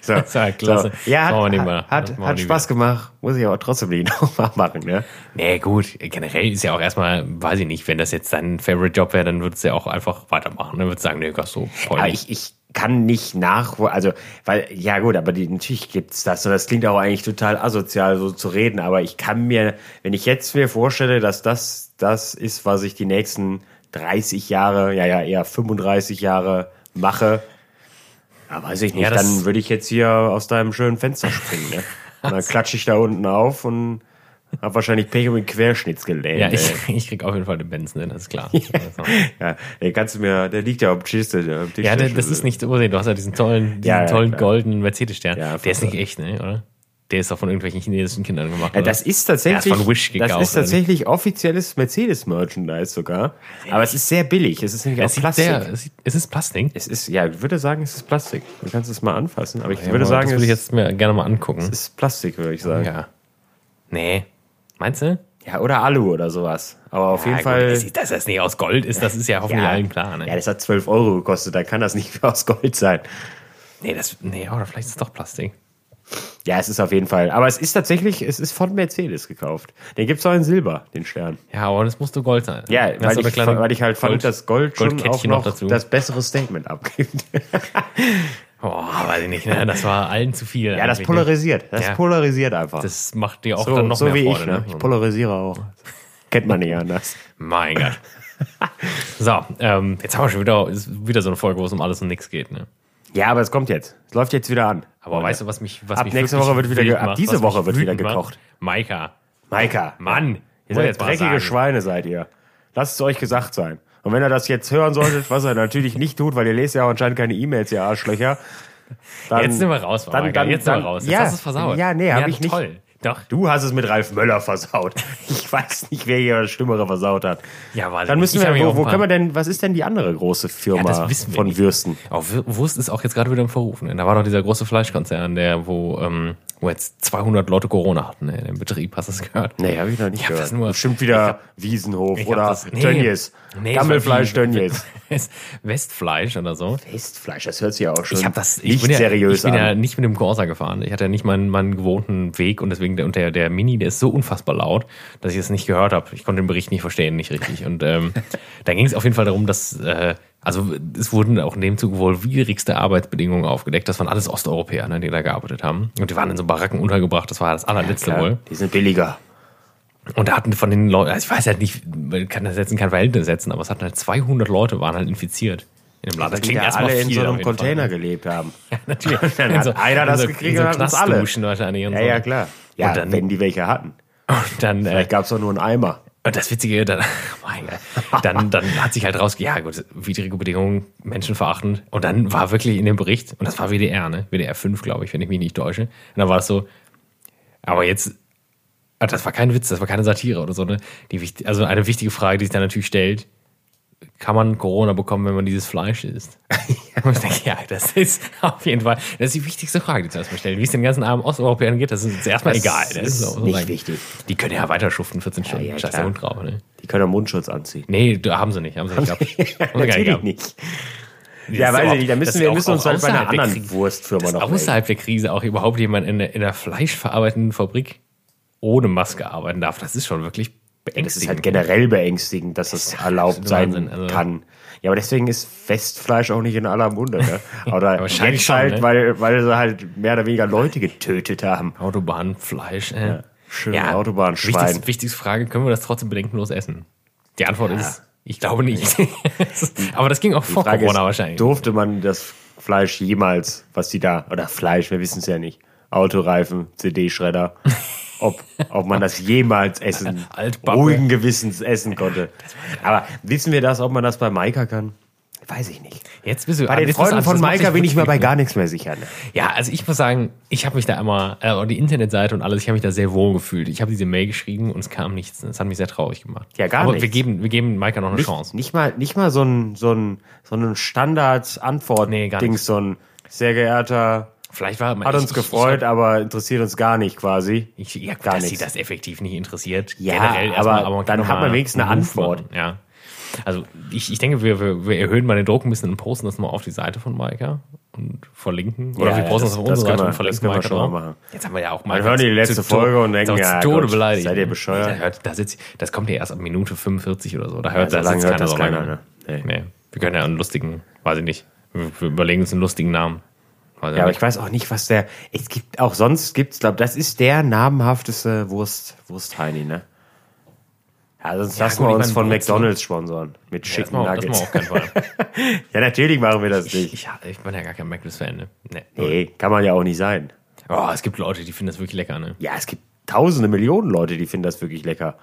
So, das war klasse. So. Ja, hat, hat, hat, hat Spaß gemacht. Muss ich aber trotzdem nicht nochmal machen, ne? Nee, gut, generell ist ja auch erstmal, weiß ich nicht, wenn das jetzt dein Favorite Job wäre, dann würdest du ja auch einfach weitermachen. Dann würdest du sagen, nee, Gastro, voll nicht. ich, ich kann nicht nach, also, weil, ja gut, aber die, natürlich gibt's das und das klingt auch eigentlich total asozial, so zu reden, aber ich kann mir, wenn ich jetzt mir vorstelle, dass das das ist, was ich die nächsten 30 Jahre, ja, ja, eher 35 Jahre mache, ja, weiß ich nicht, Ja, dann würde ich jetzt hier aus deinem schönen Fenster springen, ne? Und dann klatsche ich da unten auf und hab wahrscheinlich Pech um den Querschnittsgelähmt. ja, ich, ich krieg auf jeden Fall den Benz, ne, das ist klar. Also. ja, den kannst du mir, der liegt ja auf dem Tisch. Am Tisch Ja, der, das ist nicht so, du hast ja diesen tollen, diesen Ja, ja, tollen goldenen Mercedes-Stern. Ja, der ist nicht echt, ne, oder? Der ist doch von irgendwelchen chinesischen Kindern gemacht. Ja, das ist tatsächlich, Ja, ist von Wish gekauft, das ist tatsächlich offizielles Mercedes-Merchandise sogar. Aber es ist sehr billig. Es ist nämlich es, sieht Plastik. sehr, es, sieht, es ist Plastik. es ist, ja, ich würde sagen, es ist Plastik. Du kannst es mal anfassen, aber ich Ja, würde aber sagen, das würde ich es jetzt mir gerne mal angucken. ist Plastik, würde ich sagen. Ja. Ja. Nee. Meinst du? oder Alu oder sowas. Aber auf jeden Ja, Fall. Gut, dass, dass das nicht aus Gold ist, das ist ja hoffentlich allen klar. Ne? ja, das hat 12 Euro gekostet, dann kann das nicht aus Gold sein. nee, das, nee, oder vielleicht ist es doch Plastik. Ja, es ist auf jeden Fall. Aber es ist tatsächlich, es ist von Mercedes gekauft. Den gibt's auch in Silber, den Stern. Ja, aber das musste Gold sein. Ja, weil ich, weil ich halt fand, dass Gold schon auch noch, dazu. das bessere Statement abgibt. Oh, weiß ich nicht, ne? Das war allen zu viel. Ja, das ne? polarisiert. Das Ja. polarisiert einfach. Das macht dir auch so dann noch so mehr wie Freude. ich, ne? ne? Ich polarisiere auch. Kennt man nicht anders. Mein Gott. So, ähm, jetzt haben wir schon wieder, ist wieder so eine Folge, wo es um alles und nichts geht. Ne? Ja, aber es kommt jetzt. Es läuft jetzt wieder an. Aber weißt du, was mich was Ab mich nächste wirklich Woche wird wieder ge- ab macht, diese was mich Woche wird wieder wütend macht? gekocht. Maika, Maika. Mann, Ihr seid jetzt mal dreckige sagen. Schweine, seid ihr. Lasst es euch gesagt sein. Und wenn ihr das jetzt hören solltet, was ihr natürlich nicht tut, weil ihr lest ja auch anscheinend keine E-Mails, ihr Arschlöcher. Dann, Jetzt sind wir raus, dann- Maika, dann- jetzt sind wir dann- raus. Jetzt ja, hast du es versaut. ja, nee, hab ich nicht. Toll. Doch. Du hast es mit Ralf Möller versaut. Ich weiß nicht, wer hier das Schlimmere versaut hat. Ja, warte. Dann müssen wir, wo, wo können wir denn, was ist denn die andere große Firma Ja, von nicht. Würsten? Auch Wür- Wurst ist auch jetzt gerade wieder im Verruf. Ne? Da war doch dieser große Fleischkonzern, der, wo, ähm, wo jetzt 200 Leute Corona hatten ne, in dem Betrieb. Hast du das gehört? Nee, habe ich noch nicht Ich hab gehört. das nur- Bestimmt wieder hab- Wiesenhof hab oder das- nee. Gammelfleisch es. West- Westfleisch oder so. Festfleisch, das hört sich ja auch schon Ich habe das ich nicht bin ja, seriös Ich bin an. ja nicht mit dem Corsa gefahren. Ich hatte ja nicht meinen, meinen gewohnten Weg und deswegen der, und der, der Mini, der ist so unfassbar laut, dass ich es nicht gehört habe. Ich konnte den Bericht nicht verstehen, nicht richtig. Und ähm, da ging es auf jeden Fall darum, dass äh, also es wurden auch in dem Zug wohl widrigste Arbeitsbedingungen aufgedeckt. Das waren alles Osteuropäer, ne, die da gearbeitet haben. Und die waren in so Baracken untergebracht. Das war das allerletzte Klar, wohl. die sind billiger. Und da hatten von den Leuten, also ich weiß halt nicht, man kann das jetzt in kein Verhältnis setzen, aber es hatten halt 200 Leute waren halt infiziert in dem Laden. Dass die da alle in so einem Fall. Container gelebt haben. Natürlich. Dann In hat einer das in gekriegt so und hat alle. Wahrscheinlich und Ja, so. ja, klar. Ja, Und dann- wenn die welche hatten. Und dann, äh, Vielleicht gab es doch nur einen Eimer. Und das Witzige, dann, Gott, dann, dann hat sich halt raus, ja gut, widrige Bedingungen, menschenverachtend. Und dann war wirklich in dem Bericht, und das war WDR, ne? WDR 5, glaube ich, wenn ich mich nicht täusche. Und dann war es so, aber jetzt, ah, das war kein Witz, das war keine Satire oder so, ne? Die, also eine wichtige Frage, die sich dann natürlich stellt, kann man Corona bekommen, wenn man dieses Fleisch isst? Und ich denke, ja, das ist auf jeden Fall, das ist die wichtigste Frage, die zu erstmal stellen. Wie es den ganzen armen Osteuropäern geht, das ist uns erstmal Das egal. ne? ist so nicht sagen. wichtig. Die können ja weiter schuften, 14 Stunden, ja, scheiß klar. der Hund drauf, ne? Die können auch Mundschutz anziehen. Nee, da haben sie nicht, haben sie nicht gehabt. Haben sie Natürlich gehabt. nicht. Das Ja, ist weiß ich nicht. Da das müssen ist wir auch- müssen uns auch halt bei einer anderen Krie- Wurstfirma noch außerhalb der Krise auch überhaupt jemand in der, in der fleischverarbeitenden Fabrik ohne Maske arbeiten darf. Das ist schon wirklich Das beängstigend. ist halt generell beängstigend, dass es erlaubt absolut sein Wahnsinn, also- kann. Ja, aber deswegen ist Festfleisch auch nicht in aller Munde. Ne? Oder wahrscheinlich jetzt schon, halt, ne? weil, weil sie halt mehr oder weniger Leute getötet haben. Autobahnfleisch. Äh. schön Autobahnschwein. Wichtigste, wichtigste Frage, können wir das trotzdem bedenkenlos essen? Die Antwort ist, ich glaube nicht. Aber das ging auch vor Frage Corona ist, wahrscheinlich. Durfte man das Fleisch jemals, was die da, oder Fleisch, wir wissen es ja nicht, Autoreifen, CD-Schredder, ob, ob man das jemals essen, ruhigen Gewissens essen konnte. Aber wissen wir das, ob man das bei Maika kann? Weiß ich nicht. Jetzt bist du Bei den Freunden von Maika bin ich mir bei gar nichts mehr sicher. Ne? Ja, also ich muss sagen, ich habe mich da immer, äh, die Internetseite und alles, ich habe mich da sehr wohl gefühlt. Ich habe diese Mail geschrieben und es kam nichts. Das hat mich sehr traurig gemacht. Ja, gar Aber nichts. wir geben, wir geben Maika noch eine Nicht, Chance. nicht mal, nicht mal so ein, so ein, so ein Standard-Antwort-Ding, Nee, so ein sehr geehrter, Vielleicht war hat uns gefreut, aber interessiert uns gar nicht quasi. Ich, ich, ja, Gar dass nichts. sie das effektiv nicht interessiert. Ja, generell aber man kann dann hat man mal wenigstens eine Antwort. machen, Ja. Also ich, ich denke, wir, wir, wir erhöhen mal den Druck ein bisschen und posten das mal auf die Seite von Maika und verlinken. Oder Ja, wir ja, posten das- das auf unsere Seite wir- und verlinken Maika schon mal machen. Jetzt haben wir ja auch Dann hören die die letzte Folge und denken, ja, Tode Gott, beleidigt. seid ihr bescheuert? Da hört, da sitzt, das kommt ja erst ab Minute 45 oder so. Da hört, so da lange hört das keiner, ne? Nee. Nee. Wir können ja einen lustigen, weiß ich nicht. Wir, wir überlegen uns einen lustigen Namen. Weiß Ja, aber nicht. ich weiß auch nicht, was der. Es gibt auch sonst gibt's, glaube das ist der namhafteste Wurst, Wurstheini, ne? Ja, sonst Ja, lassen wir ich uns von Wurzel- McDonalds sponsoren. Mit das schicken das Nuggets. keinen Fall. ja, natürlich machen wir das Ich, nicht. ich, ich bin ja gar kein McDonalds-Fan. Ne? Nee. Nee, kann man ja auch nicht sein. Oh, es gibt Leute, die finden das wirklich lecker, ne? Ja, es gibt tausende Millionen Leute, die finden das wirklich lecker.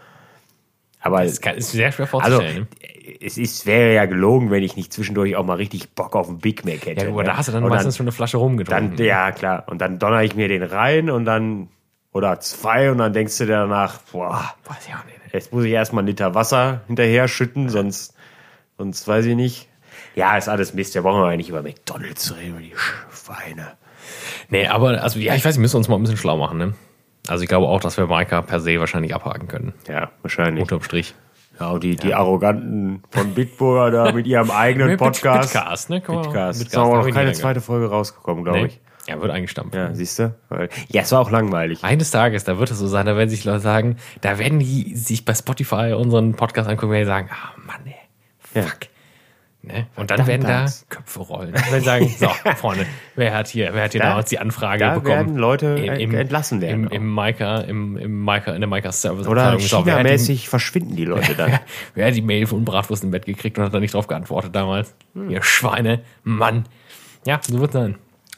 Aber Das kann, ist sehr schwer also, vorzustellen. ne? Es ist, wäre ja gelogen, wenn ich nicht zwischendurch auch mal richtig Bock auf einen Big Mac hätte. Ja, aber ne? da hast du dann Und meistens schon eine Flasche rumgetrunken. Dann, ja, klar. Und dann donner ich mir den rein und dann, oder zwei, und dann denkst du dir danach, boah, Weiß ich auch nicht. Jetzt muss ich erstmal einen Liter Wasser hinterher schütten, sonst, sonst weiß ich nicht. Ja, ist alles Mist. Da brauchen wir ja nicht über McDonalds reden, über die Schweine. Nee, aber, also, ja, ich weiß, wir müssen uns mal ein bisschen schlau machen, ne? Also, ich glaube auch, dass wir Maika per se wahrscheinlich abhaken können. Ja, wahrscheinlich. Unterm Strich. Ja, und die, die Arroganten von Bitburger da mit ihrem eigenen Podcast. Bitcast, ne? Man- Bitcast. Bitcast, Ist aber hab noch keine zweite Folge rausgekommen, glaube Nee. ich. Ja, wird eingestampft. Ja, siehst du? Ja, es war auch langweilig. Eines Tages, da wird es so sein, da werden sich Leute sagen, da werden die sich bei Spotify unseren Podcast angucken, die sagen, ah Mann, ey, Ja. Ne? Und dann werden da. Köpfe rollen. Und dann sagen, so, Freunde, wer hat hier, wer hat hier Da- damals die Anfrage da bekommen? werden Leute entlassen werden Im, im Maika, im, im Maika, in der Maika Service. Oder China-mäßig verschwinden die Leute dann. Wer hat die Mail von Bratwurst im Bett gekriegt und hat da nicht drauf geantwortet damals? Hm. Ihr Schweine, Mann. Ja, so wird sein.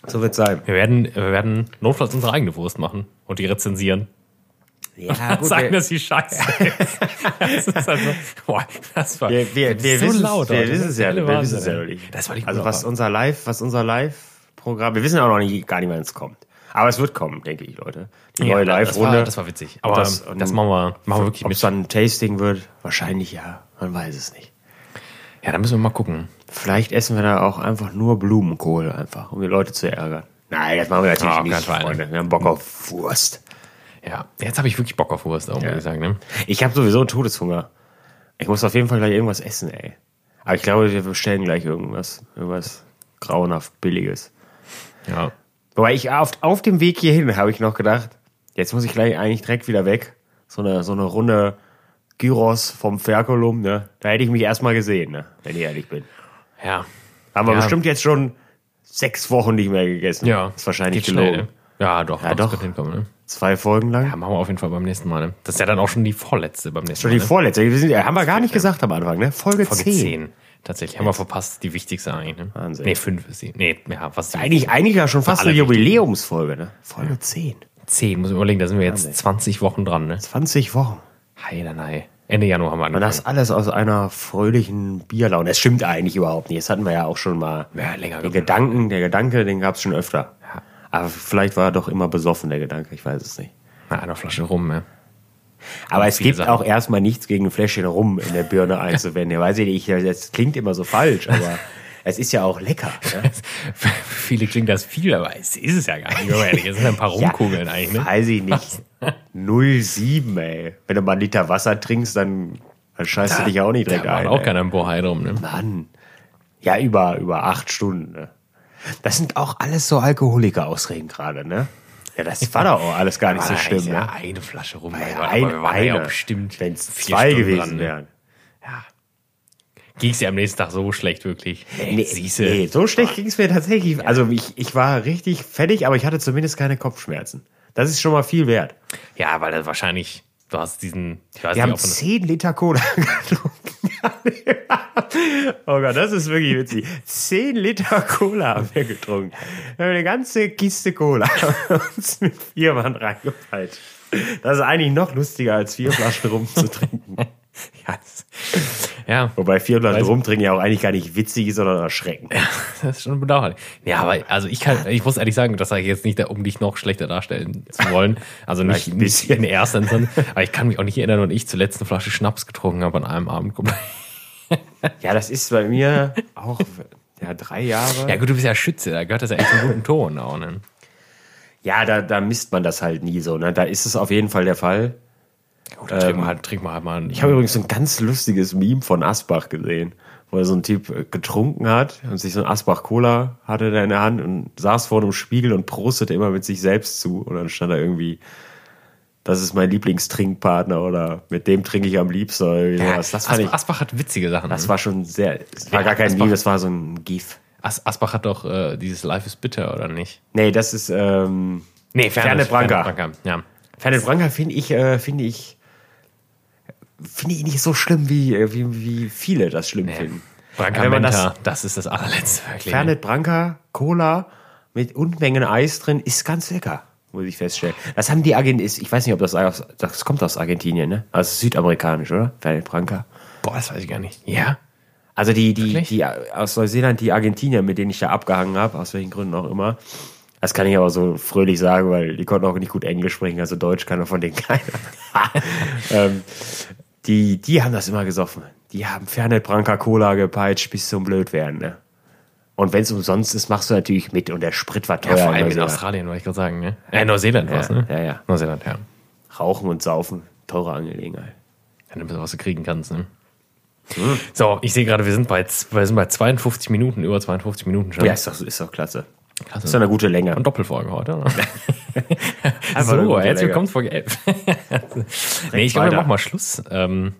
so wird sein. Wir werden, wir werden notfalls unsere eigene Wurst machen und die rezensieren. Ja, sagen, wir, dass sie scheiße ist. das ist also, boah, das war wir, wir, das wir so wissen laut. wir wissen Das es ja, wir wissen es ja nicht. Das war die Also was unser Live, was unser Live-Programm, wir wissen ja auch noch nicht, gar nicht, wann es kommt. Aber es wird kommen, denke ich, Leute. Die neue das, Live-Runde. war, das war witzig. Aber das, das, ähm, machen wir, machen wir wirklich Ob es dann ein Tasting wird? Wahrscheinlich ja. Man weiß es nicht. Ja, da müssen wir mal gucken. Vielleicht essen wir da auch einfach nur Blumenkohl, einfach, um die Leute zu ärgern. Nein, das machen wir natürlich auf nicht. Freunde. Wir haben Bock auf Wurst. Ja, jetzt habe ich wirklich Bock auf Wurst, auch, muss ich sagen. Ne? Ich habe sowieso einen Todeshunger. Ich muss auf jeden Fall gleich irgendwas essen, ey. Aber ich glaube, wir bestellen gleich irgendwas, irgendwas grauenhaft Billiges. Ja. Wobei ich auf, auf dem Weg hierhin habe ich noch gedacht, jetzt muss ich gleich eigentlich direkt wieder weg. So eine, so eine Runde Gyros vom Ferkulum, ne? Da hätte ich mich erstmal gesehen, ne? Wenn ich ehrlich bin. Ja. Haben wir Ja. bestimmt jetzt schon sechs Wochen nicht mehr gegessen. Ja. Ist wahrscheinlich Geht schnell, gelogen. ne? Ja, doch. Ja, doch. hinkommen, ne? Zwei Folgen lang. Ja, machen wir auf jeden Fall beim nächsten Mal. Ne? Das ist ja dann auch schon die vorletzte beim nächsten Schon Mal. die ne? vorletzte. Wir sind, haben wir gar nicht gesagt am Anfang, ne? Folge, Folge 10. 10. Tatsächlich. Haben wir verpasst, die wichtigste eigentlich. Ne? Wahnsinn. Nee, 5 ist sie. Nee, ja, was Eigentlich, eigentlich ja schon fast eine Jubiläumsfolge, ne? Folge 10. 10, muss ich überlegen, da sind wir jetzt Wahnsinn. 20 Wochen dran, ne? 20 Wochen. Heiler, nein. Ende Januar haben wir Und angefangen. das alles aus einer fröhlichen Bierlaune. Das stimmt eigentlich überhaupt nicht. Das hatten wir ja auch schon mal. Ja, länger Den. Gedanken, der Gedanke, den gab es schon öfter. Ja. Aber vielleicht war er doch immer besoffen, der Gedanke. Ich weiß es nicht. Na, eine Flasche rum, ne? Aber es gibt Sachen. auch erstmal nichts gegen ein Fläschchen rum in der Birne einzuwenden. Weiß ich nicht, das klingt immer so falsch, aber es ist ja auch lecker. Ne? Viele klingt das viel, aber es ist es ja gar nicht. ehrlich. Es sind ein paar Rumkugeln eigentlich, ne? Weiß ich nicht. 0,7, ey. Wenn du mal einen Liter Wasser trinkst, dann, dann scheißt du dich auch nicht direkt Da ein. war auch keiner im Bohai drum, ne? Mann. Ja, über, über acht Stunden. Ne? Das sind auch alles so Alkoholiker-Ausreden gerade, ne? Ja, das war doch auch alles gar nicht so schlimm, eigentlich ne? ja eine Flasche rum. Ja, ein, aber ja bestimmt Wenn es zwei Stunden gewesen dran, wären. Ja. Ging es ja am nächsten Tag so schlecht, wirklich. Nee, Siehste. nee, so schlecht ging es mir tatsächlich. Also ich, ich war richtig fertig, aber ich hatte zumindest keine Kopfschmerzen. Das ist schon mal viel wert. Ja, weil das wahrscheinlich, du hast diesen, ich weiß Wir haben nicht, man 10 Liter Cola getrunken. oh Gott, das ist wirklich witzig. 10 Liter Cola haben wir getrunken. Wir haben eine ganze Kiste Cola uns mit vier Mann reingepeilt. Das ist eigentlich noch lustiger, als vier Flaschen rumzutrinken. das, ja, das, ja, Wobei vier Flaschen Weiß- rumtrinken ja auch eigentlich gar nicht witzig ist, sondern erschreckend. das ist schon bedauerlich. Ja, aber also ich kann, ich muss ehrlich sagen, das sage ich jetzt nicht, um dich noch schlechter darstellen zu wollen. Also nicht, nicht in erster Instanz. Aber ich kann mich auch nicht erinnern, wann ich zuletzt eine Flasche Schnaps getrunken habe an einem Abend. Ja, das ist bei mir auch ja, drei Jahre. Ja gut, du bist ja Schütze, da gehört das ja echt zum guten Ton auch. Ne? Ja, da, da misst man das halt nie so. Ne? Da ist es auf jeden Fall der Fall. Gut, trink mal halt, trink mal halt mal. einen- Ich habe übrigens so ein ganz lustiges Meme von Asbach gesehen, wo er so ein Typ äh, getrunken hat und sich so ein Asbach Cola hatte da in der Hand und saß vor einem Spiegel und prostete immer mit sich selbst zu. Und dann stand da irgendwie, das ist mein Lieblingstrinkpartner oder mit dem trinke ich am liebsten oder ja, sowas. Das fand ich, Asbach, Asbach hat witzige Sachen. das ne? war schon sehr, es war Ja, gar kein Asbach- Meme, das war so ein GIF. As Asbach hat doch äh, dieses Life is Bitter, oder nicht? Nee, das ist, ähm, Fernet Branca. Fernet Branca, Ja. Fernet Branca finde ich, äh, finde ich, finde ich nicht so schlimm, wie, äh, wie, wie viele das schlimm finden. Branca Wenn man das- Menta, das, ist das allerletzte wirklich. Fernet Branca, Cola mit Unmengen Eis drin, ist ganz lecker, muss ich feststellen. Das haben die Argentinier, ich weiß nicht, ob das aus, das kommt aus Argentinien, ne? Also südamerikanisch, oder? Fernet Branca. Boah, das weiß ich gar nicht. Ja? Also die, die, Wirklich? die aus Neuseeland, die Argentinier, mit denen ich da abgehangen habe, aus welchen Gründen auch immer. Das kann ich aber so fröhlich sagen, weil die konnten auch nicht gut Englisch sprechen, also Deutsch kann von denen keiner. ähm, die, die haben das immer gesoffen. Die haben Fernet Branca Cola gepeitscht, bis zum blöd werden. Ne? Und wenn es umsonst ist, machst du natürlich mit und der Sprit war teuer. Ja, vor in allem in Neuseeland. Australien, wollte ich gerade sagen, ne? Äh, Neuseeland Ja, war's, ne? ja, ja. Neuseeland, ja. Rauchen und Saufen, teure Angelegenheit. Dann nimmst du, was du kriegen kannst, ne? So, ich sehe gerade, wir sind bei, wir sind bei 52 Minuten, über 52 Minuten schon. Ja, ist doch, ist doch klasse. Klasse. Ist doch eine gute Länge. Und Doppelfolge heute, so, herzlich willkommen, Folge 11. nee, ich glaube, wir machen mal Schluss. Ähm,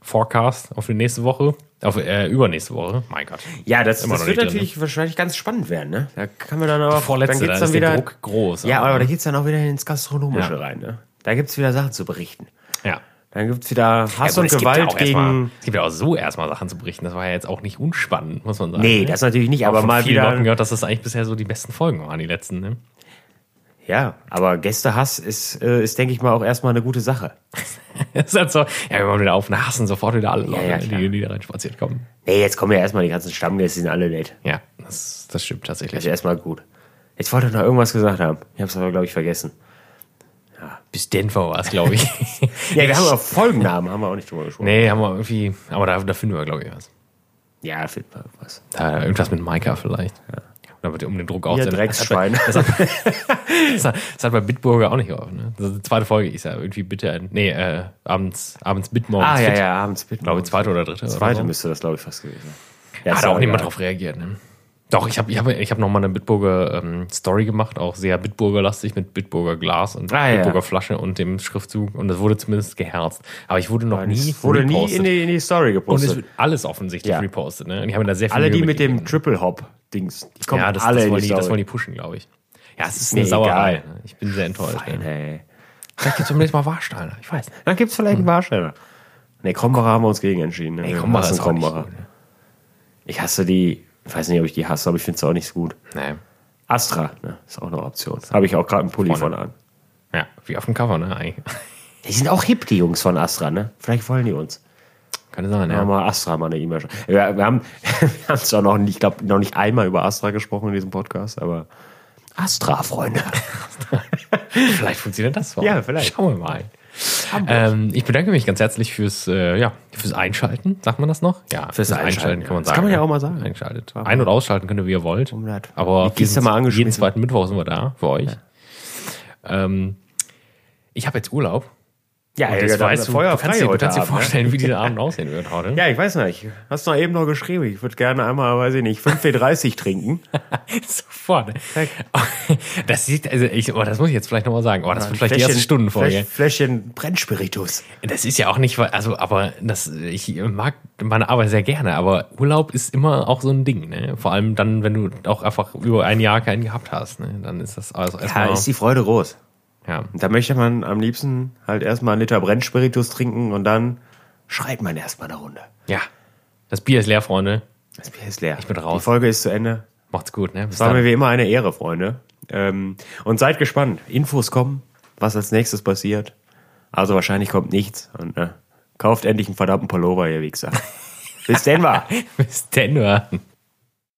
Forecast auf die nächste Woche. Auf äh, übernächste Woche. Mein Gott. Ja, das, das wird drin, natürlich wahrscheinlich ganz spannend werden. Ne? Da kann man dann auch. vorletzte, dann da geht's dann der wieder, Druck groß, Ja, aber- aber da geht's dann auch wieder ins Gastronomische Ja. rein. Ne? Da gibt's wieder Sachen zu berichten. Ja. Dann gibt's wieder Hass Ja, gut, und es gibt ja Gewalt auch erstmal- gegen. Es gibt ja auch so erstmal Sachen zu berichten. Das war ja jetzt auch nicht unspannend, muss man sagen. Nee, ne? das natürlich nicht, aber von mal vielen Leuten wieder. gehört, dass das eigentlich bisher so die besten Folgen waren, die letzten. Ne? Ja, aber Gästehass ist, äh, ist denke ich mal, auch erstmal eine gute Sache. Das ist halt so, ja, wir machen wieder auf hassen sofort wieder alle Leute, ja, klar. die, die da rein spaziert kommen. Nee, jetzt kommen ja erstmal die ganzen Stammgäste, die sind alle nett. Ja, das, das stimmt Das tatsächlich. ist erstmal gut. Jetzt wollte ich noch irgendwas gesagt haben. Ich habe es aber, glaube ich, vergessen. Bis Denver war es, glaube ich. Ja, wir haben auch Folgennamen, haben wir auch nicht drüber gesprochen. nee, haben wir irgendwie, aber da, da finden wir, glaube ich, was. Ja, finden wir was. Da, irgendwas mit Maika vielleicht. Oder damit um den Druck aufzunehmen. Drecksschwein. Das hat, das, hat, das hat bei Bitburger auch nicht geholfen. Ne? Das ist die zweite Folge ist ja irgendwie bitte, nee, äh, abends, abends Bitmorgens. Ah, ja, fit. ja, abends. Ich glaube, zweite oder dritte. Zweite oder so. müsste das, glaube ich, fast gewesen sein. Ja, Hat ist auch niemand egal. drauf reagiert. Ne? Doch, ich habe ich hab, ich hab nochmal eine Bitburger ähm, Story gemacht, auch sehr Bitburger-lastig mit Bitburger Glas und Ah, ja. Bitburger Flasche und dem Schriftzug. Und das wurde zumindest geherzt. Aber ich wurde noch nie Es wurde nie in die, in die Story und es gepostet. wird alles offensichtlich Ja. repostet. Ne? Und ich habe da sehr viel Alle die mit dem. Triple Hop Dings, die kommen Ja, das, alle das, wollen die das wollen die pushen, glaube ich. Ja, es ist mir eine Sauerei. egal. ne? Ich bin sehr enttäuscht. Fein, Ne? ey. Vielleicht gibt es demnächst mal Warsteiner. Ich weiß. Dann gibt's vielleicht einen Warsteller. Ne, Krombacher haben wir uns gegen entschieden. Ne? Nee, Krombacher ist Krombacher. ne? Ich hasse die, ich weiß nicht, ob ich die hasse, aber ich finde es auch nicht so gut. Nee. Astra, ne, ist auch eine Option. Habe ich auch gerade einen Pulli Vorne. von an. Ja, wie auf dem Cover, ne? Eigentlich. Die sind auch hip, die Jungs von Astra, ne? Vielleicht wollen die uns. Kann sein, Ja. ja. mal Astra mal eine E-Mail schreiben. Wir, wir haben wir haben zwar noch nicht, ich glaube, noch nicht einmal über Astra gesprochen in diesem Podcast, aber Astra, Freunde. Vielleicht funktioniert das so. Ja, vielleicht. Schauen wir mal. Ähm, ich bedanke mich ganz herzlich fürs, äh, ja, fürs Einschalten, sagt man das noch? Ja, Fürs Einschalten, ja. kann man Das sagen. kann man ja auch mal sagen. Einschaltet. Ein- und ausschalten könnt ihr, wie ihr wollt. das? Aber jeden, angeschmissen. jeden zweiten Mittwoch sind wir da für euch. Ähm, ich habe jetzt Urlaub. Ja, Und das du, du kannst, dir, du heute kannst dir Abend, ne? vorstellen, wie dieser Abend aussehen wird heute. Ja, ich weiß nicht. Hast du noch eben noch geschrieben, ich würde gerne einmal, weiß ich nicht, 5,30 trinken. Sofort. Das sieht, also ich, oh, das muss ich jetzt vielleicht nochmal sagen. Oh, das wird vielleicht die erste Stundenfolge. Fläsch- Fläschchen Brennspiritus. Das ist ja auch nicht, also, aber das, ich mag meine Arbeit sehr gerne, aber Urlaub ist immer auch so ein Ding, ne? Vor allem dann, wenn du auch einfach über ein Jahr keinen gehabt hast, ne? Dann ist das also Ja, erstmal. ist die Freude groß. Ja, da möchte man am liebsten halt erstmal einen Liter Brennspiritus trinken und dann schreit man erstmal eine Runde. ja. Das Bier ist leer, Freunde. Das Bier ist leer. Ich bin raus. Die Folge ist zu Ende. Macht's gut, ne? Bis Es war mir wie immer eine Ehre, Freunde. Ähm, und seid gespannt. Infos kommen, was als nächstes passiert. Also wahrscheinlich kommt nichts. Und äh, kauft endlich einen verdammten Pullover, ihr Wichser. Bis denn mal. Bis denn,